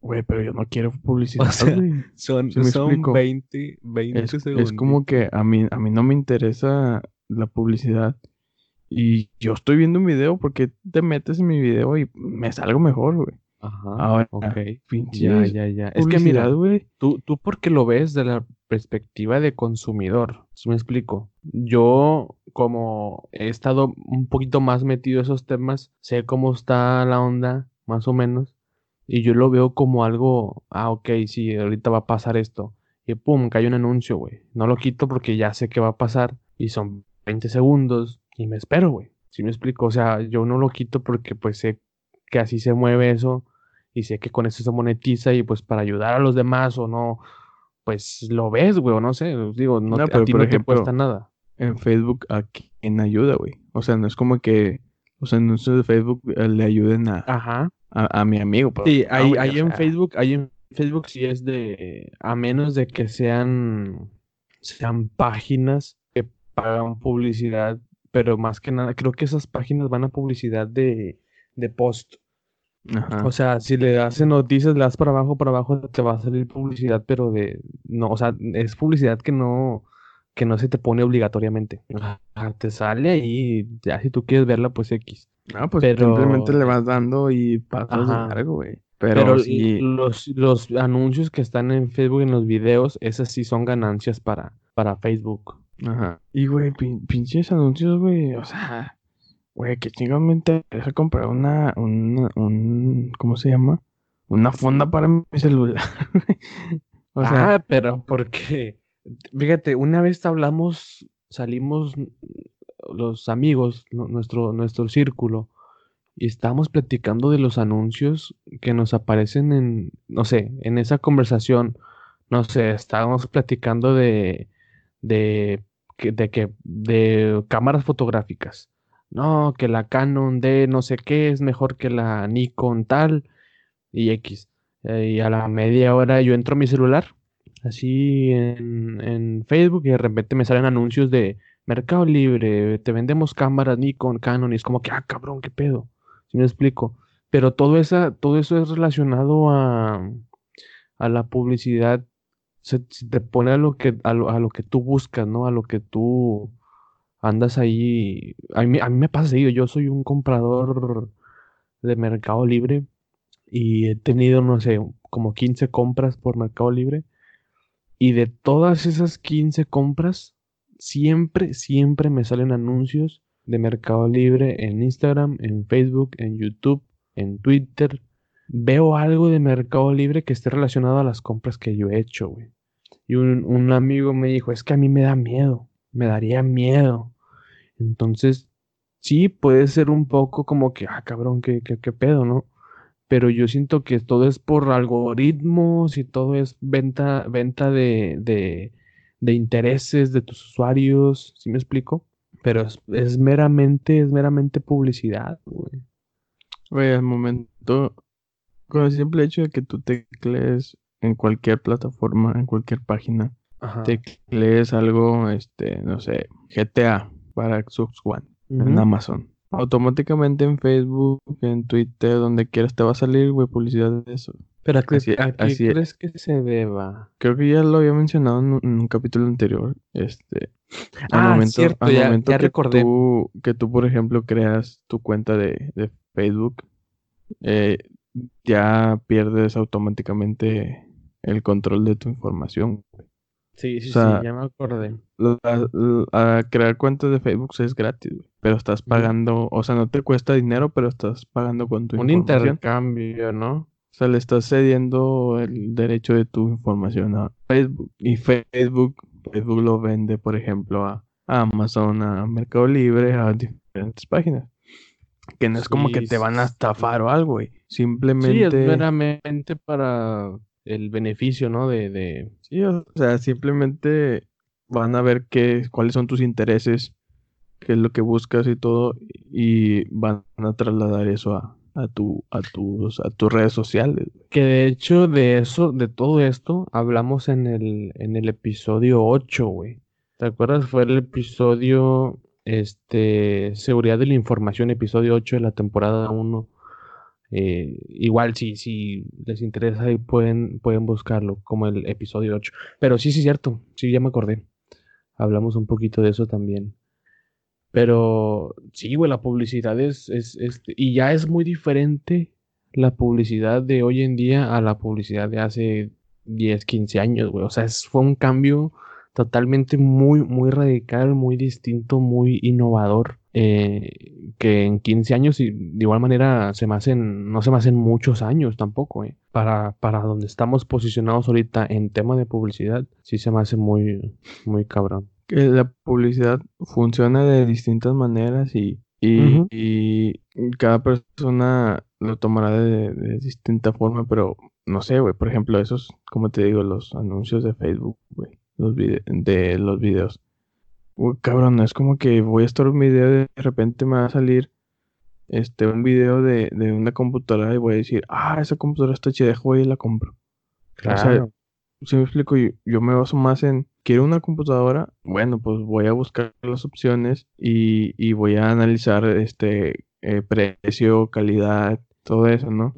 Güey, pero yo no quiero publicidad. son, son 20, 20 segundos. Es como que a mí, a mí no me interesa la publicidad. Y yo estoy viendo un video porque te metes en mi video y me salgo mejor, güey. Ajá. Ahora, ok. Ya, ya, ya. Es que mira, güey, tú, tú porque lo ves de la perspectiva de consumidor. ¿Sí me explico? Yo, como he estado un poquito más metido en esos temas, sé cómo está la onda, más o menos. Y yo lo veo como algo, ah, ok, sí, ahorita va a pasar esto. Y pum, cae un anuncio, güey. No lo quito porque ya sé que va a pasar. Y son 20 segundos. Y me espero, güey. ¿Sí me explico? O sea, yo no lo quito porque pues sé que así se mueve eso. Y sé que con eso se monetiza. Y pues para ayudar a los demás o no, pues lo ves, güey. O no sé. Digo, no, a ti no te cuesta nada. En Facebook, ¿a quién ayuda, güey? O sea, no es como que los anuncios de Facebook eh, le ayuden a, Ajá a, mi amigo. Pues, sí, ahí, ahí en Facebook, ahí en Facebook sí es de, a menos de que sean, sean páginas que pagan publicidad, pero más que nada, creo que esas páginas van a publicidad de, de post. O sea, si le hacen noticias, le das para abajo, para abajo, te va a salir publicidad, pero de, no, o sea, es publicidad que no, que no se te pone obligatoriamente. te sale ahí, ya si tú quieres verla, pues X. No, pues simplemente le vas dando y pasas de largo, güey. Pero, los, los anuncios que están en Facebook en los videos, esas sí son ganancias para, para Facebook. Ajá. Y, güey, pinches anuncios, güey. O sea, güey, que chingamente deja comprar una, una, un, ¿cómo se llama? Una fonda para mi celular. o sea, ah, pero porque, fíjate, una vez hablamos, salimos los amigos, nuestro, nuestro círculo, y estábamos platicando de los anuncios que nos aparecen en, no sé, en esa conversación, no sé, estábamos platicando de, de, de que, de cámaras fotográficas. No, que la Canon de no sé qué es mejor que la Nikon tal y X. Eh, y a la media hora yo entro a mi celular, así en, en Facebook, y de repente me salen anuncios de Mercado Libre, te vendemos cámaras Nikon, Canon, y es como que, ah, cabrón, qué pedo. Si me explico. Pero todo, esa, todo eso es relacionado a, a la publicidad. Se, te pone a lo, que, a lo, que tú buscas, ¿no? A lo que tú andas ahí. A mí, a mí me pasa seguido. Yo soy un comprador de Mercado Libre y he tenido, no sé, como 15 compras por Mercado Libre. Y de todas esas 15 compras, siempre, siempre me salen anuncios de Mercado Libre en Instagram, en Facebook, en YouTube, en Twitter. Veo algo de Mercado Libre que esté relacionado a las compras que yo he hecho, güey. Y un, amigo me dijo, es que a mí me da miedo, me daría miedo. Entonces, sí, puede ser un poco como que, ah, cabrón, qué, qué, qué pedo, ¿no? Pero yo siento que todo es por algoritmos y todo es venta, venta de, de, de intereses de tus usuarios, ¿sí me explico? Pero es, meramente, es meramente publicidad, güey. Güey, al momento, con el simple hecho de que tú teclees en cualquier plataforma, en cualquier página, Ajá. teclees algo, este, no sé, GTA para Xbox One en. Amazon. Automáticamente en Facebook, en Twitter, donde quieras te va a salir, güey, publicidad de eso. Pero ¿a qué, Así- a qué así es. crees que se deba? Creo que ya lo había mencionado en un, capítulo anterior. Este, al Ah, momento, cierto, al ya- momento ya que recordé. tú, que tú, por ejemplo, creas tu cuenta de, de Facebook, eh, ya pierdes automáticamente el control de tu información. Sí, sí, O sea, sí, ya me acordé. La- la- a crear cuentas de Facebook es gratis, pero estás pagando, o sea, no te cuesta dinero, pero estás pagando con tu Un información. intercambio, ¿no? O sea, le estás cediendo el derecho de tu información a Facebook. Y Facebook, Facebook lo vende, por ejemplo, a, a Amazon, a Mercado Libre, a diferentes páginas. Que no es como que te van a estafar o algo, güey. Sí, es Simplemente... meramente para el beneficio, ¿no? De, de... Sí, o sea, simplemente van a ver qué, cuáles son tus intereses, qué es lo que buscas y todo, y van a trasladar eso a, a tu, a tus, a tus redes sociales. Que de hecho de eso, de todo esto, hablamos en el, en el episodio 8, güey. ¿Te acuerdas? Fue el episodio, este, Seguridad de la Información, episodio 8 de la temporada 1. Eh, igual si, si les interesa ahí pueden, pueden buscarlo como el episodio 8. Pero sí, sí, cierto. Sí, ya me acordé. Hablamos un poquito de eso también. Pero sí, güey, la publicidad es, es, es- y ya es muy diferente la publicidad de hoy en día a la publicidad de hace 10, 15 años, güey. O sea, es- fue un cambio totalmente muy, muy radical, muy distinto, muy innovador. eh, que en 15 años, y de igual manera, se me hacen, no se me hacen muchos años tampoco, eh. Para, para donde estamos posicionados ahorita en tema de publicidad, sí se me hace muy, muy cabrón. Que la publicidad funciona de distintas maneras y, y, cada persona lo tomará de, de distinta forma, pero no sé, güey, por ejemplo, esos, como te digo, los anuncios de Facebook, güey, los de los videos. Uy, cabrón, no es como que voy a estar un video y de repente me va a salir este un video de, de una computadora y voy a decir, ah, esa computadora está chida, voy y la compro. sea, Claro. Si me explico, yo, yo me baso más en, quiero una computadora, bueno, pues voy a buscar las opciones y, y voy a analizar este eh, precio, calidad, todo eso, ¿no?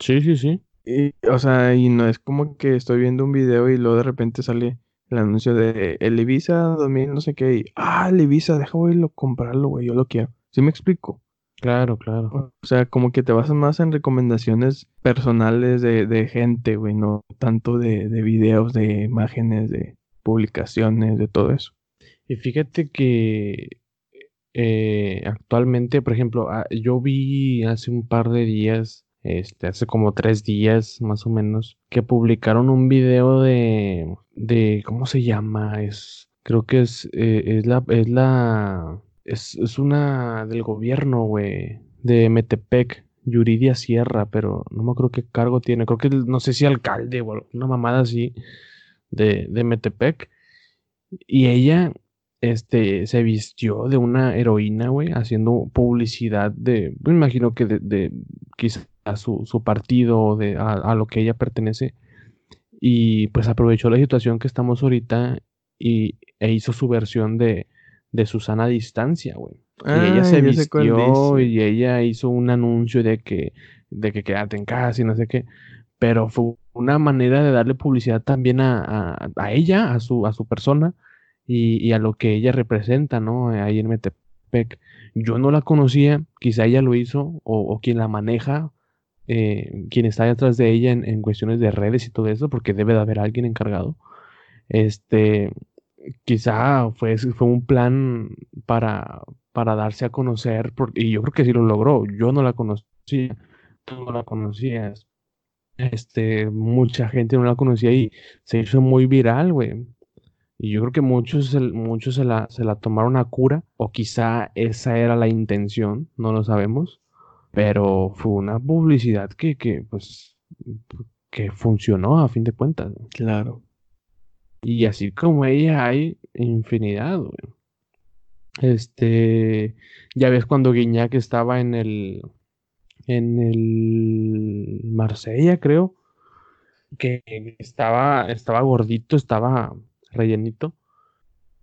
Sí, sí, sí. Y, o sea, y no es como que estoy viendo un video y luego de repente sale el anuncio de el Ibiza 2000, no sé qué, y, ah, el Ibiza, deja voy a comprarlo, güey, yo lo quiero. ¿Sí me explico? Claro, claro. O sea, como que te basas más en recomendaciones personales de, de gente, güey, no tanto de, de videos, de imágenes, de publicaciones, de todo eso. Y fíjate que eh, actualmente, por ejemplo, ah, yo vi hace un par de días, este, hace como tres días más o menos, que publicaron un video de, de, ¿cómo se llama? Es, creo que es, eh, es la, es la, es, es una del gobierno, güey, de Metepec, Yuridia Sierra, pero no me acuerdo qué cargo tiene, creo que no sé si alcalde o una mamada así de, de Metepec. Y ella, este, se vistió de una heroína, güey, haciendo publicidad de, me imagino que de, de quizá su, su partido o de, a, a lo que ella pertenece. Y pues aprovechó la situación que estamos ahorita y, e hizo su versión de, de Susana Distancia, güey. Y ella se Ah, cuál vistió y ella hizo un anuncio de que, de que quédate en casa y no sé qué. Pero fue una manera de darle publicidad también a, a- a ella, a su, a su persona y, y a lo que ella representa, ¿no? Ahí en Metepec. Yo no la conocía, quizá ella lo hizo, o, o quien la maneja, eh, quien está detrás de ella en, en cuestiones de redes y todo eso, porque debe de haber alguien encargado. Este, quizá fue, fue un plan para, para darse a conocer, y yo creo que sí lo logró. Yo no la conocía, no la conocías. Este, mucha gente no la conocía y se hizo muy viral, güey. Y yo creo que muchos, se- muchos se la, se la tomaron a cura, o quizá esa era la intención, no lo sabemos. Pero fue una publicidad que, que pues, que funcionó a fin de cuentas. güey. Claro. Y así como ella hay infinidad, güey. Este, ya ves cuando Guiñac estaba en el, en el Marsella, creo, que estaba, estaba gordito, estaba rellenito.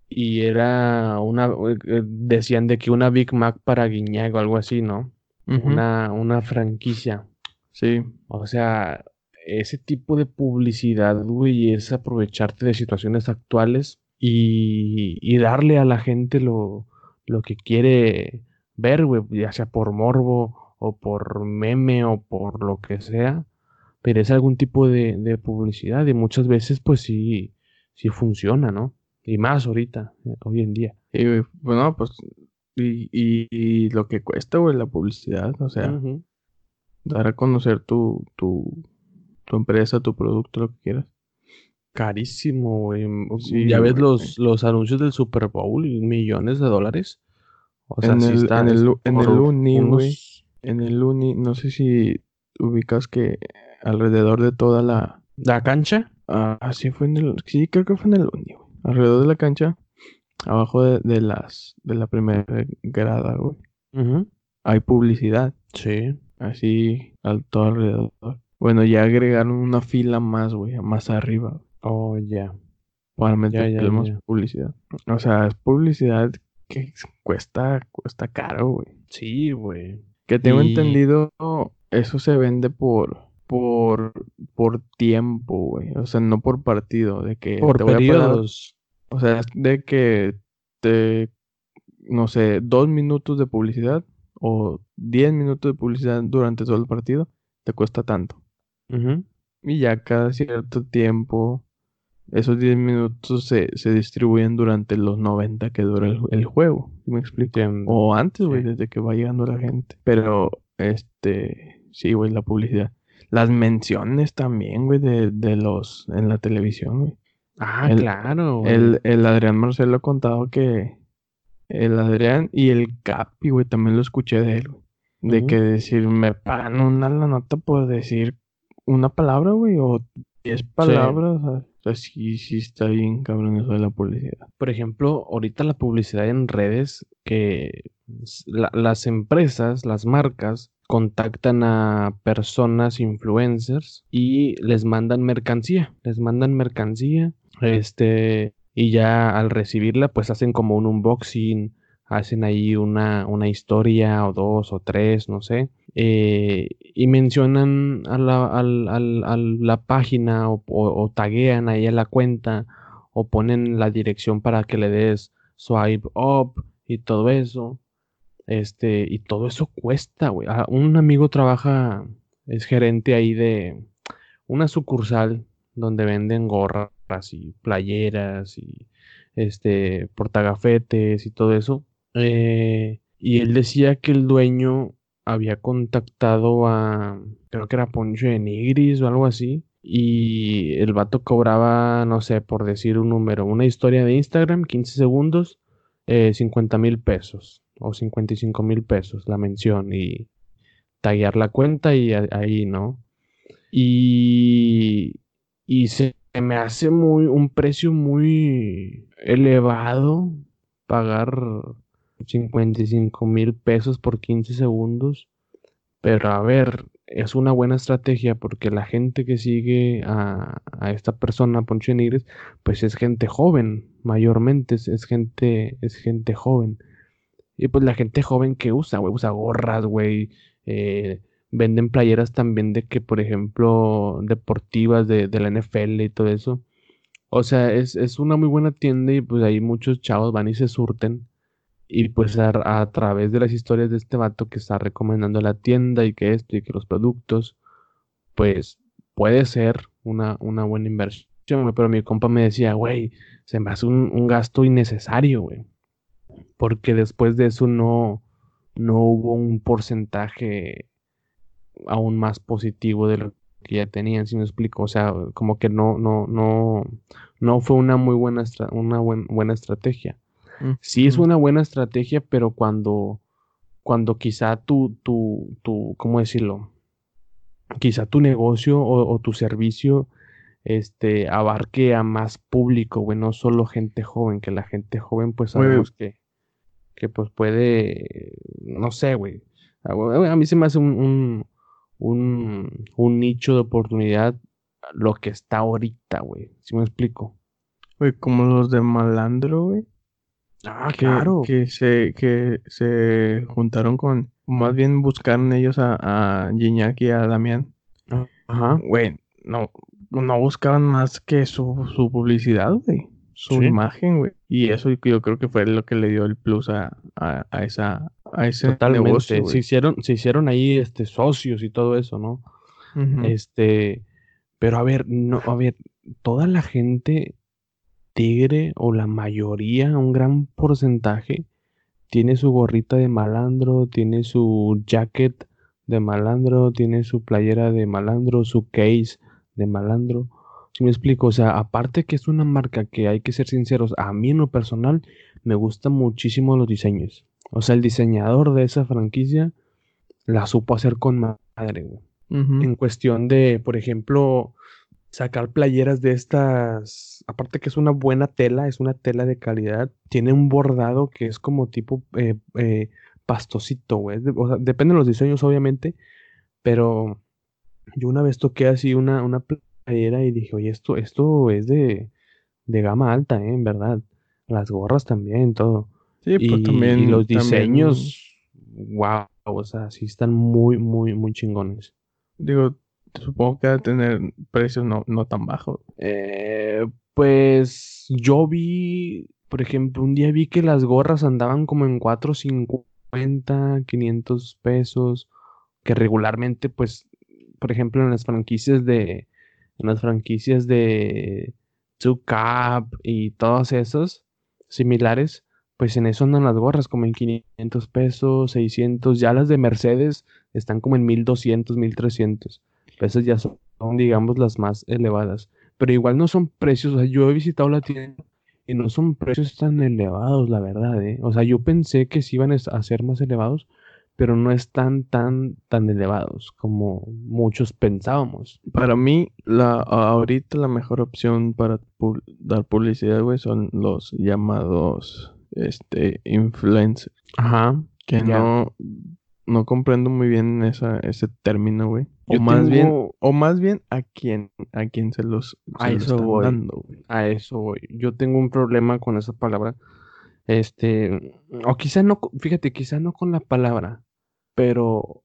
Y era una, eh, decían de que una Big Mac para Guiñac o algo así, ¿no? una, una franquicia. Sí. O sea, ese tipo de publicidad, güey, es aprovecharte de situaciones actuales y, y darle a la gente lo, lo que quiere ver, güey, ya sea por morbo o por meme o por lo que sea, pero es algún tipo de, de publicidad y muchas veces pues sí, sí funciona, ¿no? Y más ahorita, eh, hoy en día. Y, bueno, pues, y, y, lo que cuesta, güey, la publicidad, o sea, dar a conocer tu, tu, tu empresa, tu producto, lo que quieras. Carísimo, güey. ya ves los, los anuncios del Super Bowl, millones de dólares. O sea, en, el, está, en, el, en el Uni. En el Uni, no sé si ubicas que alrededor de toda la... ¿La cancha? Ah, sí fue en el... Sí, creo que fue en el Uni, güey. Alrededor de la cancha, abajo de, de las... De la primera grada, güey. Hay publicidad. Sí. Así, al todo alrededor. Bueno, ya agregaron una fila más, güey, más arriba. Oh, ya. Para meter publicidad. O sea, es publicidad que cuesta, cuesta caro, güey. Sí, güey. Que tengo entendido, eso se vende por, por, por tiempo, güey. O sea, no por partido, de que por te periodos. o sea, de que te, no sé, dos minutos de publicidad o diez minutos de publicidad durante todo el partido te cuesta tanto. Y ya cada cierto tiempo esos 10 minutos se, distribuyen durante los 90 que dura el, juego. ¿Me explico? O antes, güey, desde que va llegando la gente. Pero, este, sí, güey, la publicidad. Las menciones también, güey, de, de los, en la televisión, güey. Ah, claro. El, el Adrián Marcelo ha contado que el Adrián y el Capi, güey, también lo escuché de él, güey. De que decir, me pagan una la nota por decir una palabra, güey, o diez palabras. O sí, sí está bien cabrón eso de la publicidad. Por ejemplo, ahorita la publicidad en redes, que las empresas, las marcas, contactan a personas influencers y les mandan mercancía, les mandan mercancía, este, y ya al recibirla, pues hacen como un unboxing, hacen ahí una, una historia o dos o tres, no sé, eh, y mencionan a la, a la página o, o, taguean ahí a la cuenta o ponen la dirección para que le des swipe up y todo eso. Este, y todo eso cuesta, güey. Ah, un amigo trabaja, es gerente ahí de una sucursal donde venden gorras y playeras y este portagafetes y todo eso. Eh, y él decía que el dueño había contactado a, creo que era Poncho de Nigris o algo así. Y el vato cobraba, no sé, por decir un número, una historia de Instagram, 15 segundos, eh, 50 mil pesos o 55 mil pesos la mención y taguear la cuenta y ahí, ¿no? Y, y se me hace muy, un precio muy elevado pagar 55 mil pesos por 15 segundos. Pero a ver, es una buena estrategia porque la gente que sigue a, esta persona, Poncho Nigres, pues es gente joven, mayormente es, gente, es gente joven. Y pues la gente joven que usa, güey, usa gorras, güey, eh, venden playeras también de que, por ejemplo, deportivas de, de la NFL y todo eso. O sea, es, es, una muy buena tienda y pues ahí muchos chavos van y se surten. Y pues a, través de las historias de este vato que está recomendando la tienda y que esto y que los productos, pues puede ser una, una buena inversión. Pero mi compa me decía, güey, se me hace un, un gasto innecesario, güey. Porque después de eso no, no hubo un porcentaje aún más positivo de lo que ya tenían, si me explico. O sea, como que no, no, no, no fue una muy buena, una buena estrategia. Sí es una buena estrategia, pero cuando, cuando quizá tu, tu, tu, ¿cómo decirlo? Quizá tu negocio o, tu servicio este, abarque a más público, güey, no solo gente joven, que la gente joven pues sabemos que, que pues puede, no sé, güey, A mí se me hace un, un, un, nicho de oportunidad lo que está ahorita, güey. ¿Sí me explico? Güey, como los de Malandro, güey. Ah, claro. Que se, que se juntaron con, más bien buscaron ellos a, a Gignac y a Damián. Ajá. Güey, no, no buscaban más que su, su publicidad, güey su imagen, güey. Y eso yo creo que fue lo que le dio el plus a, a, a esa a ese Totalmente. Negocio, se hicieron se hicieron ahí este socios y todo eso, ¿no? Este, pero a ver, no a ver, toda la gente tigre o la mayoría, un gran porcentaje tiene su gorrita de malandro, tiene su jacket de malandro, tiene su playera de malandro, su case de malandro. Si me explico, o sea, aparte que es una marca que hay que ser sinceros, a mí en lo personal me gustan muchísimo los diseños. O sea, el diseñador de esa franquicia la supo hacer con madre, güey. En cuestión de, por ejemplo, sacar playeras de estas, aparte que es una buena tela, es una tela de calidad, tiene un bordado que es como tipo eh, eh, pastosito, güey. O sea, depende de los diseños, obviamente, pero yo una vez toqué así una, una y dije, oye, esto, esto es de, de gama alta, ¿eh? En verdad. Las gorras también, todo. Sí, pues y, también. Y los diseños, wow, o sea, sí están muy, muy, muy chingones. Digo, supongo que va a tener precios no, no tan bajos. Eh, pues yo vi, por ejemplo, un día vi que las gorras andaban como en 450, 500 pesos, que regularmente, pues, por ejemplo, en las franquicias de, en las franquicias de Two Cap y todos esos similares, pues en eso andan las gorras como en 500 pesos, 600, ya las de Mercedes están como en 1200, 1300. Esas ya son, digamos, las más elevadas. Pero igual no son precios, o sea, yo he visitado la tienda y no son precios tan elevados, la verdad, ¿eh? O sea, yo pensé que sí iban a ser más elevados, pero no están tan, tan elevados como muchos pensábamos. Para mí, la, ahorita la mejor opción para dar publicidad, güey, son los llamados este, influencers. Ajá. Que no, no comprendo muy bien esa, ese término, güey. O más bien, o más bien a quién, a quién se los, a eso voy. Dando, a eso voy. Yo tengo un problema con esa palabra este, o quizá no, fíjate, quizá no con la palabra, pero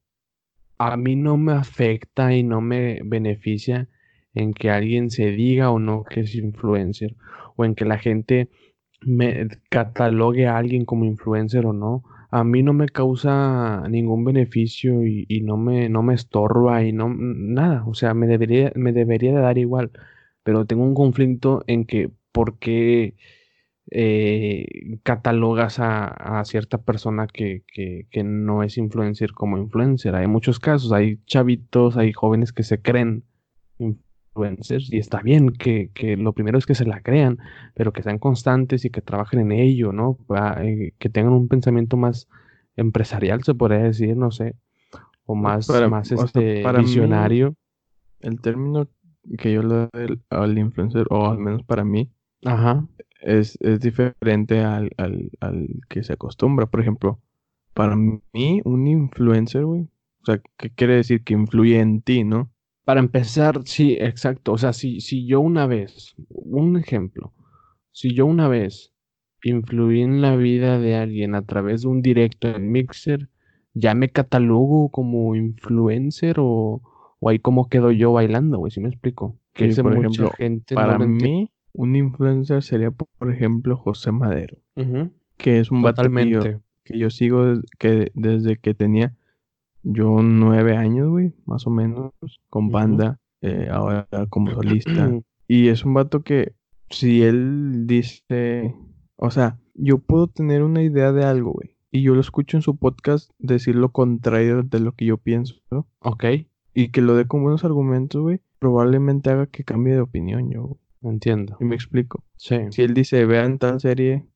a mí no me afecta y no me beneficia en que alguien se diga o no que es influencer, o en que la gente me catalogue a alguien como influencer o no. A mí no me causa ningún beneficio y, y no me, no me estorba y no nada. O sea, me debería, me debería de dar igual. Pero tengo un conflicto en que, ¿por qué? eh, catalogas a, cierta persona que, no es influencer como influencer. Hay muchos casos, hay chavitos, hay jóvenes que se creen y está bien que, lo primero es que se la crean, pero que sean constantes y que trabajen en ello, ¿no? Eh, que tengan un pensamiento más empresarial, se podría decir, no sé, o más, más este, visionario. el término que yo le doy al influencer, o al menos para mí, Ajá es, es diferente al, al, al, que se acostumbra. Por ejemplo, para mí, un influencer, güey, o sea, ¿qué quiere decir? Que influye en ti, ¿no? Para empezar, sí, exacto. O sea, si, si yo una vez, un ejemplo, si yo una vez influí en la vida de alguien a través de un directo en Mixer, ya me catalogo como influencer o, o ahí como quedo yo bailando, güey, si me explico. Que por ejemplo, gente para mí, un influencer sería, por ejemplo, José Madero, que es un vato que yo, sigo que desde que tenía yo nueve años, güey, más o menos, con banda, eh, ahora como solista. y es un vato que si él dice, o sea, yo puedo tener una idea de algo, güey, y yo lo escucho en su podcast decir lo contrario de lo que yo pienso, ¿no? Ok. Y que lo dé con buenos argumentos, güey, probablemente haga que cambie de opinión yo, güey. Entiendo. Y me explico. Sí. Si él dice, vean tal serie,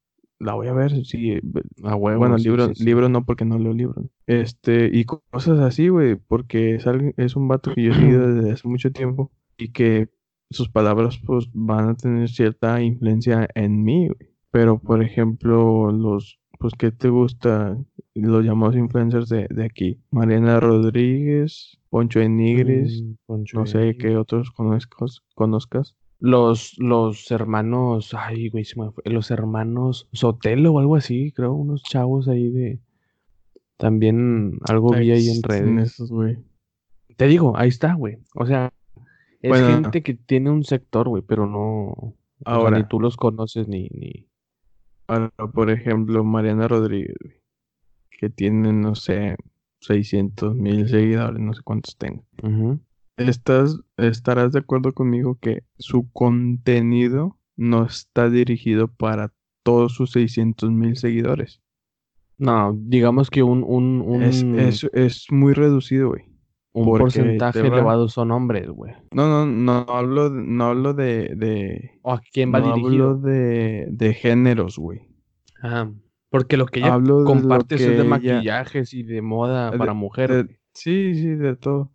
la voy a ver. Sí, a huevo. Bueno, libros libro no, porque no leo libros. Este, y cosas así, güey, porque es, es un vato que yo he seguido desde hace mucho tiempo y que sus palabras, pues, van a tener cierta influencia en mí, güey. Pero, por ejemplo, los, pues, ¿qué te gusta? Los llamados influencers de, de aquí. Mariana Rodríguez, Poncho de Nigres, Mm, Poncho no sé qué otros conozcas. conozcas. Los, los hermanos, ay, güey, se me fue, los hermanos Sotelo o algo así, creo, unos chavos ahí de... También algo vi ahí en redes. esos, güey. Te digo, ahí está, güey. O sea, es Bueno. gente que tiene un sector, güey, pero no... o sea, Ahora. ni tú los conoces ni... ni... Ahora, por ejemplo, Mariana Rodríguez, güey, que tiene, no sé, 600 mil seguidores, no sé cuántos tenga. Ujú. Estás, estarás de acuerdo conmigo que su contenido no está dirigido para todos sus 600 mil seguidores. No, digamos que un, un, un, Es, es, es muy reducido, güey. un porque porcentaje elevado son hombres, güey. No, no, no hablo, de- no hablo de, de, ¿O a quién va no dirigido? hablo de, de géneros, güey. Ajá. Porque lo que ella Hablo de lo comparte es que de ella- maquillajes y de moda de- para mujer. de- güey. sí, sí, de todo.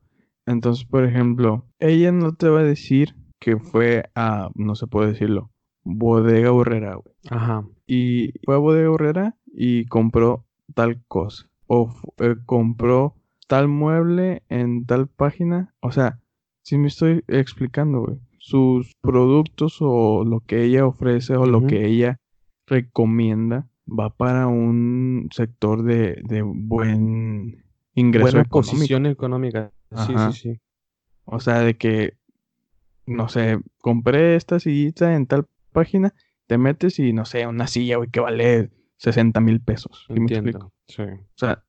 Entonces, por ejemplo, ella no te va a decir que fue a, no se puede decirlo, Bodega Horrera, güey. Ajá. Y fue a Bodega Horrera y compró tal cosa. O eh, compró tal mueble en tal página. O sea, si me estoy explicando, güey. Sus productos o lo que ella ofrece o lo que ella recomienda va para un sector de, de buen ingreso Buena económico. posición económica. Sí, Ajá. sí, sí. O sea, de que, no sé, compré esta sillita en tal página, te metes y, no sé, una silla, güey, que vale 60 mil pesos. ¿Sí me explico? Entiendo. Sí. O sea,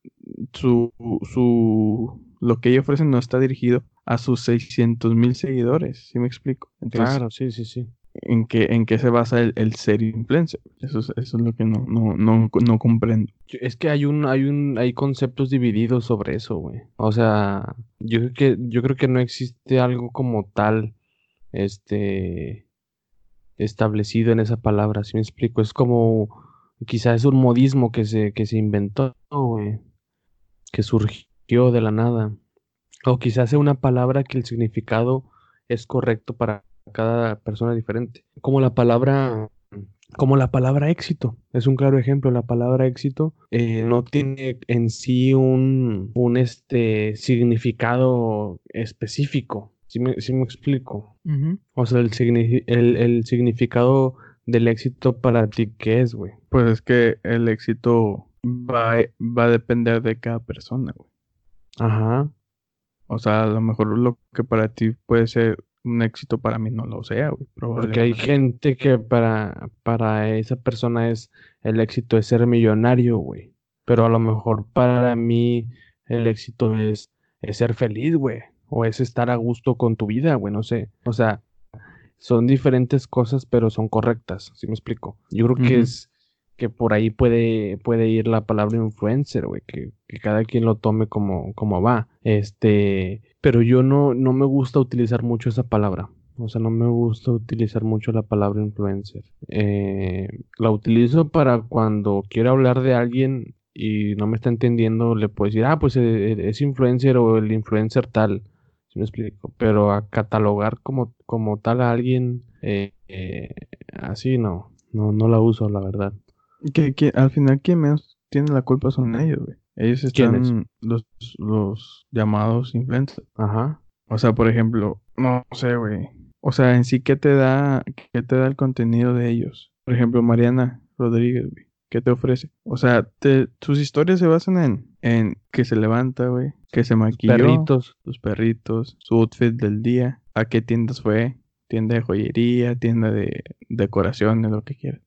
su, su, lo que ella ofrece no está dirigido a sus 600 mil seguidores. ¿Sí me explico? Entonces, Claro, sí, sí, sí. ¿En qué, en qué se basa el, ser influencer? Eso es, eso es lo que no, no, no, no comprendo. Es que hay un, hay un, hay conceptos divididos sobre eso, güey. O sea, yo creo que, yo creo que no existe algo como tal, este, establecido en esa palabra, si me explico? Es como, quizás es un modismo que se, que se inventó, güey, que surgió de la nada. O quizás sea una palabra que el significado es correcto para cada persona diferente. Como la palabra, como la palabra éxito. Es un claro ejemplo. La palabra éxito eh, no tiene en sí un, un este, significado específico. ¿Sí me, sí me explico? O sea, el, signi- el, el significado del éxito para ti, ¿qué es, güey? Pues es que el éxito va, va a depender de cada persona, güey. Ajá. O sea, a lo mejor lo que para ti puede ser un éxito, para mí no lo sea, güey. Porque hay gente que para, para esa persona es el éxito es ser millonario, güey. Pero a lo mejor para mí el éxito es, es ser feliz, güey. O es estar a gusto con tu vida, güey, no sé. O sea, son diferentes cosas, pero son correctas, ¿sí me explico? Yo creo que es que por ahí puede, puede ir la palabra influencer, güey, que, que cada quien lo tome como, como va. Este, pero yo no, no me gusta utilizar mucho esa palabra. O sea, no me gusta utilizar mucho la palabra influencer. Eh, la utilizo para cuando quiero hablar de alguien y no me está entendiendo, le puedo decir, ah, pues eh, es influencer o el influencer tal. ¿Sí me explico? Pero a catalogar como, como tal a alguien eh, eh, así no, no, no la uso, la verdad. Que, que al final quien menos tiene la culpa son ellos, güey. Ellos están los, los llamados influencers. Ajá. O sea, por ejemplo, no sé, güey. O sea, en sí, ¿qué te da, qué te da el contenido de ellos? Por ejemplo, Mariana Rodríguez, güey. ¿Qué te ofrece? O sea, te- sus historias se basan en, en que se levanta, güey, que se maquilló, Perritos. sus perritos, su outfit del día, a qué tiendas fue, tienda de joyería, tienda de decoraciones, lo que quieras.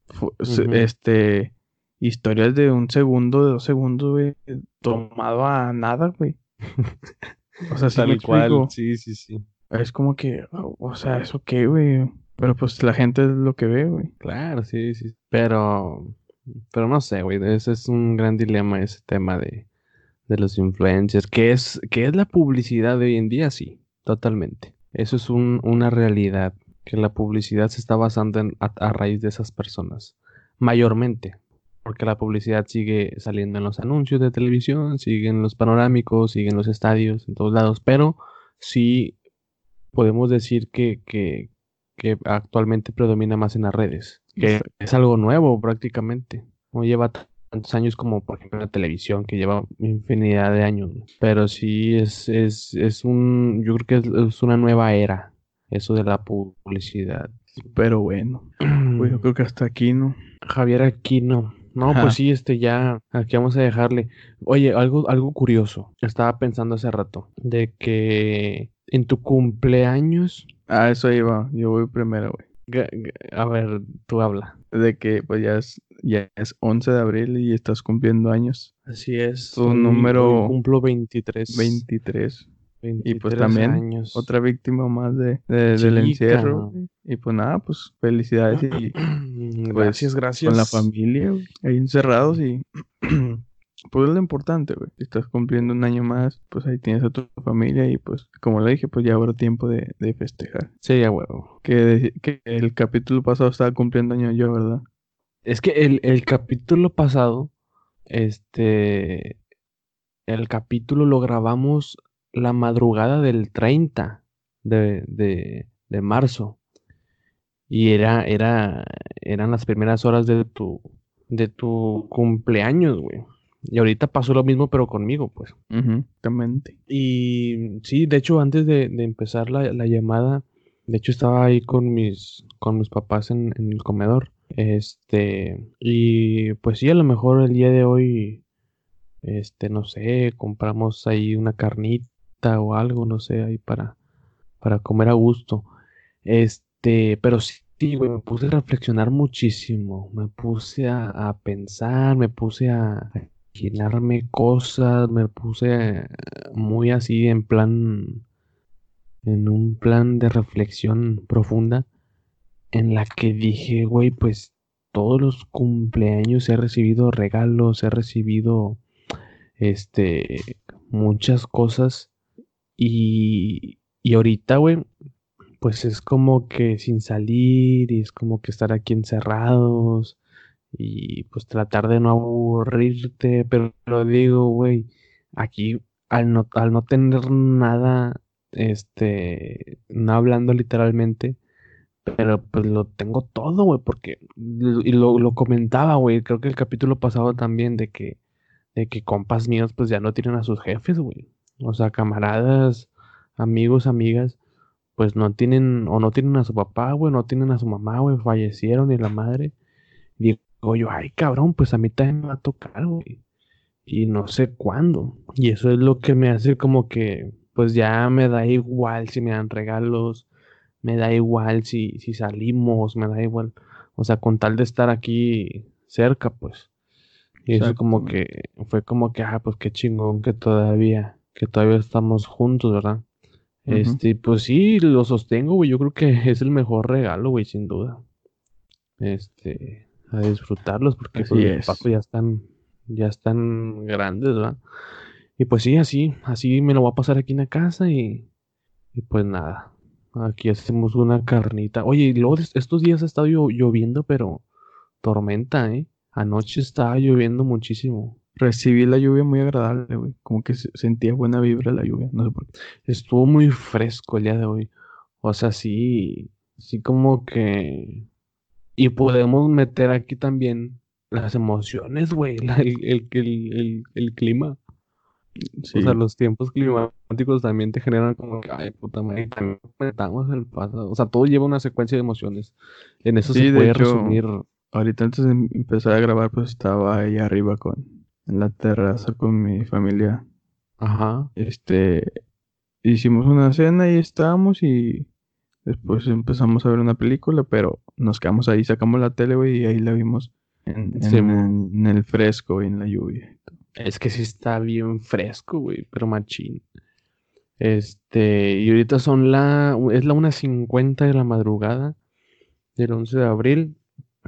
Este, historias de un segundo, de dos segundos, güey, tomado a nada, güey. O sea, sí me explico. Sí, sí, sí. Es como que, o sea, ¿eso qué, güey? Pero pues la gente es lo que ve, güey. Claro, sí, sí. Pero, pero no sé, güey. Ese es un gran dilema, ese tema de, de los influencers. ¿Qué es, qué es la publicidad de hoy en día? Sí, totalmente. Eso es un- una realidad. Que la publicidad se está basando en, a, a raíz de esas personas. Mayormente. Porque la publicidad sigue saliendo en los anuncios de televisión, sigue en los panorámicos, sigue en los estadios, en todos lados. Pero sí podemos decir que, que, que actualmente predomina más en las redes, que es algo nuevo prácticamente. No lleva tantos años como por ejemplo la televisión que lleva infinidad de años. Pero sí es, es, es un, yo creo que es, una nueva era, eso de la publicidad. Pero bueno, pues yo creo que hasta aquí, ¿no? Javier Aquino. No, pues sí, este ya, aquí vamos a dejarle. Oye, algo, algo curioso. Estaba pensando hace rato de que en tu cumpleaños. Ah, eso iba. Yo voy primero, güey. A ver, tú habla. De que pues ya es, ya es 11 de abril y estás cumpliendo años. Así es. Tu número... cumplo 23. 23. Y pues también otra víctima más de, del encierro. Y pues nada, pues felicidades y pues, gracias, gracias. Con la familia, ahí encerrados y pues es lo importante, güey. Si estás cumpliendo un año más, pues ahí tienes a tu familia y pues, como le dije, pues ya habrá tiempo de, festejar. Sí, ya huevo. Que, que el capítulo pasado estaba cumpliendo año yo, ¿verdad? Es que el, el capítulo pasado, este, el capítulo lo grabamos la madrugada del 30 de, de, de marzo. Y era, era, eran las primeras horas de tu, de tu cumpleaños, güey. Y ahorita pasó lo mismo, pero conmigo, pues. Exactamente. Y sí, de hecho, antes de, empezar la, llamada, de hecho estaba ahí con mis, con mis papás en, el comedor. Este, y pues sí, a lo mejor el día de hoy, este, no sé, compramos ahí una carnita o algo, no sé, ahí para, para comer a gusto. Este, pero sí, güey, me puse a reflexionar muchísimo, me puse a pensar, me puse a, imaginarme cosas, me puse muy así en plan, en un plan de reflexión profunda, en la que dije, güey, pues todos los cumpleaños he recibido regalos, he recibido, este, muchas cosas y, y ahorita, güey, pues es como que sin salir y es como que estar aquí encerrados y pues tratar de no aburrirte, pero lo digo, güey, aquí al no, al no tener nada, este, no hablando literalmente, pero pues lo tengo todo, güey, porque, y lo, lo comentaba, güey, creo que el capítulo pasado también de que, de que compas míos pues ya no tienen a sus jefes, güey, o sea, camaradas, amigos, amigas, pues no tienen, o no tienen a su papá, güey, no tienen a su mamá, güey, fallecieron y la madre. Digo, yo, ay, cabrón, pues a mí también me va a tocar, güey. Y no sé cuándo. Y eso es lo que me hace como que, pues ya me da igual si me dan regalos, me da igual si, si salimos, me da igual. O sea, con tal de estar aquí cerca, pues. Y eso como que, fue como que, ah, pues qué chingón que todavía, que todavía estamos juntos, ¿verdad? Este, pues sí, lo sostengo, güey. Yo creo que es el mejor regalo, güey, sin duda. Este, a disfrutarlos porque pues, los ya están, ya están grandes, ¿verdad? Y pues sí, así, así me lo voy a pasar aquí en la casa y, y pues nada, aquí hacemos una carnita. Oye, y luego estos días ha estado lloviendo, pero tormenta, ¿eh? Anoche estaba lloviendo muchísimo. Recibí la lluvia muy agradable, güey. Como que sentía buena vibra la lluvia, no sé por qué. Estuvo muy fresco el día de hoy. O sea, sí, sí como que y podemos meter aquí también las emociones, güey, el, el, el, clima. O sea, los tiempos climáticos también te generan como que, ay, puta madre, también metamos el pasado. O sea, todo lleva una secuencia de emociones. En eso se puede resumir. Ahorita antes de empezar a grabar, pues estaba ahí arriba con, en la terraza con mi familia. Ajá. Este, hicimos una cena y estábamos y Después empezamos a ver una película, pero nos quedamos ahí, sacamos la tele, güey, y ahí la vimos en, el fresco y en la lluvia. Es que sí está bien fresco, güey, pero machín. Este, y ahorita son la, es la 1.50 de la madrugada del 11 de abril.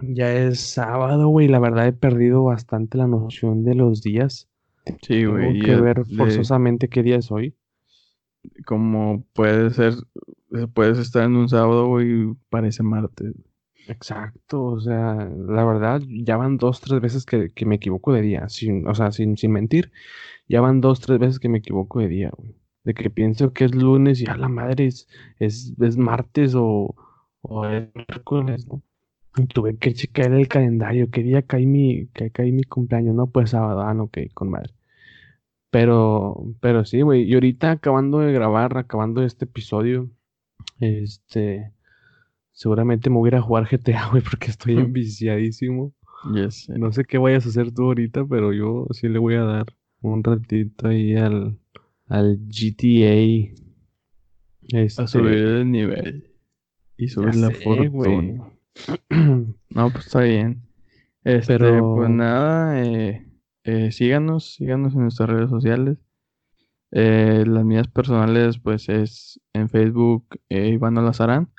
Ya es sábado, güey, la verdad he perdido bastante la noción de los días. Sí, güey. Tengo que ver forzosamente qué día es hoy. Como puede ser puedes estar en un sábado y parece martes. Exacto, o sea, la verdad, ya van dos, tres veces que, me equivoco de día, sin, o sea, sin, sin mentir, ya van dos, tres veces que me equivoco de día, güey. De que pienso que es lunes y a la madre es, es, martes o, o es miércoles, ¿no? Tuve que checar el calendario, qué día cae mi, que cae mi cumpleaños, no, pues sábado, ah, no, con madre. Pero, pero sí, güey, y ahorita acabando de grabar, acabando este episodio, este, seguramente me voy a ir a jugar GTA, güey, porque estoy enviciadísimo. Yes. No sé qué vayas a hacer tú ahorita, pero yo sí le voy a dar un ratito ahí al, al GTA. Este, a subir el nivel. Y subir la fortuna. no, pues está bien. Este, pero... pues nada, eh, eh, síganos, síganos en nuestras redes sociales. Eh, las mías personales, pues es en Facebook Iván Olazarán.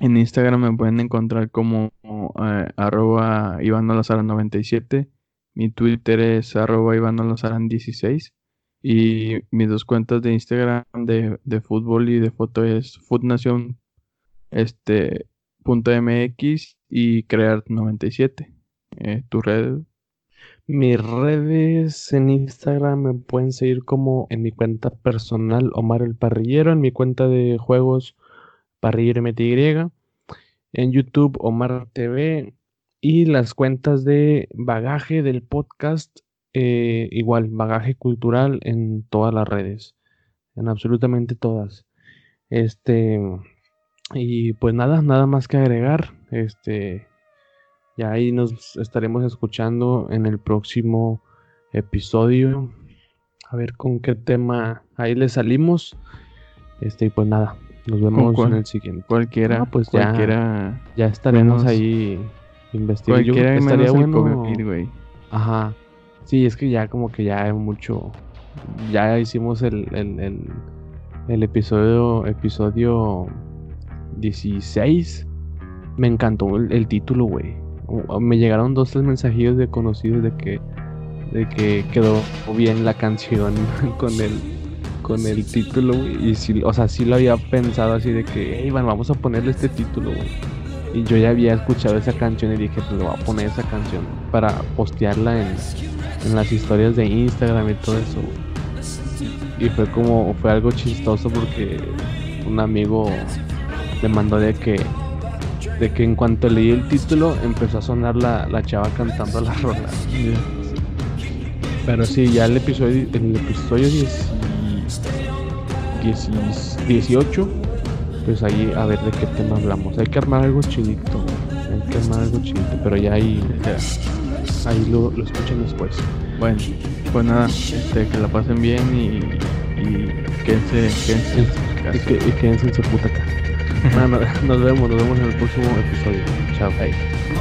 En Instagram me pueden encontrar como arroba Iván 97. Mi Twitter es arroba Iván 16. Y mis dos cuentas de Instagram de, de fútbol y de foto es foodnation este, .mx y crear97. Eh, ¿Tu red? Mis redes en Instagram me pueden seguir como en mi cuenta personal Omar el Parrillero, en mi cuenta de juegos Parrillero MTY, en YouTube Omar TV y las cuentas de bagaje del podcast, eh, igual, bagaje cultural en todas las redes, en absolutamente todas. Este, y pues nada, nada más que agregar. Este, ya ahí nos estaremos escuchando en el próximo episodio. A ver con qué tema ahí le salimos. Este, y pues nada, nos vemos en el siguiente. Cualquiera, ah, pues ya, ya estaremos ahí investigando. Cualquiera estaría bueno. Ajá. Sí, es que ya como que ya hay mucho. Ya hicimos el, el, el, el episodio episodio 16. Me encantó el, título, güey. Me llegaron dos, tres mensajillos de conocidos de que, de que quedó bien la canción con el, con el título, Y sí, o sea, sí lo había pensado así de que, hey, vamos a ponerle este título. Y yo ya había escuchado esa canción y dije, pues voy a poner esa canción para postearla en, en las historias de Instagram y todo eso, Y fue como, fue algo chistoso porque un amigo le mandó de que de que en cuanto leí el título empezó a sonar la, la chava cantando la rola. Pero sí, ya el episodio, el episodio 18, pues ahí a ver de qué tema hablamos. Hay que armar algo chidito, hay que armar algo chidito, pero ya ahí, ahí lo, lo escuchan después. Bueno, pues nada, este, que la pasen bien y, y quédense, quédense, y, que, y quédense en su puta casa. Nos vemos, nos vemos en el próximo episodio. Chao, bye.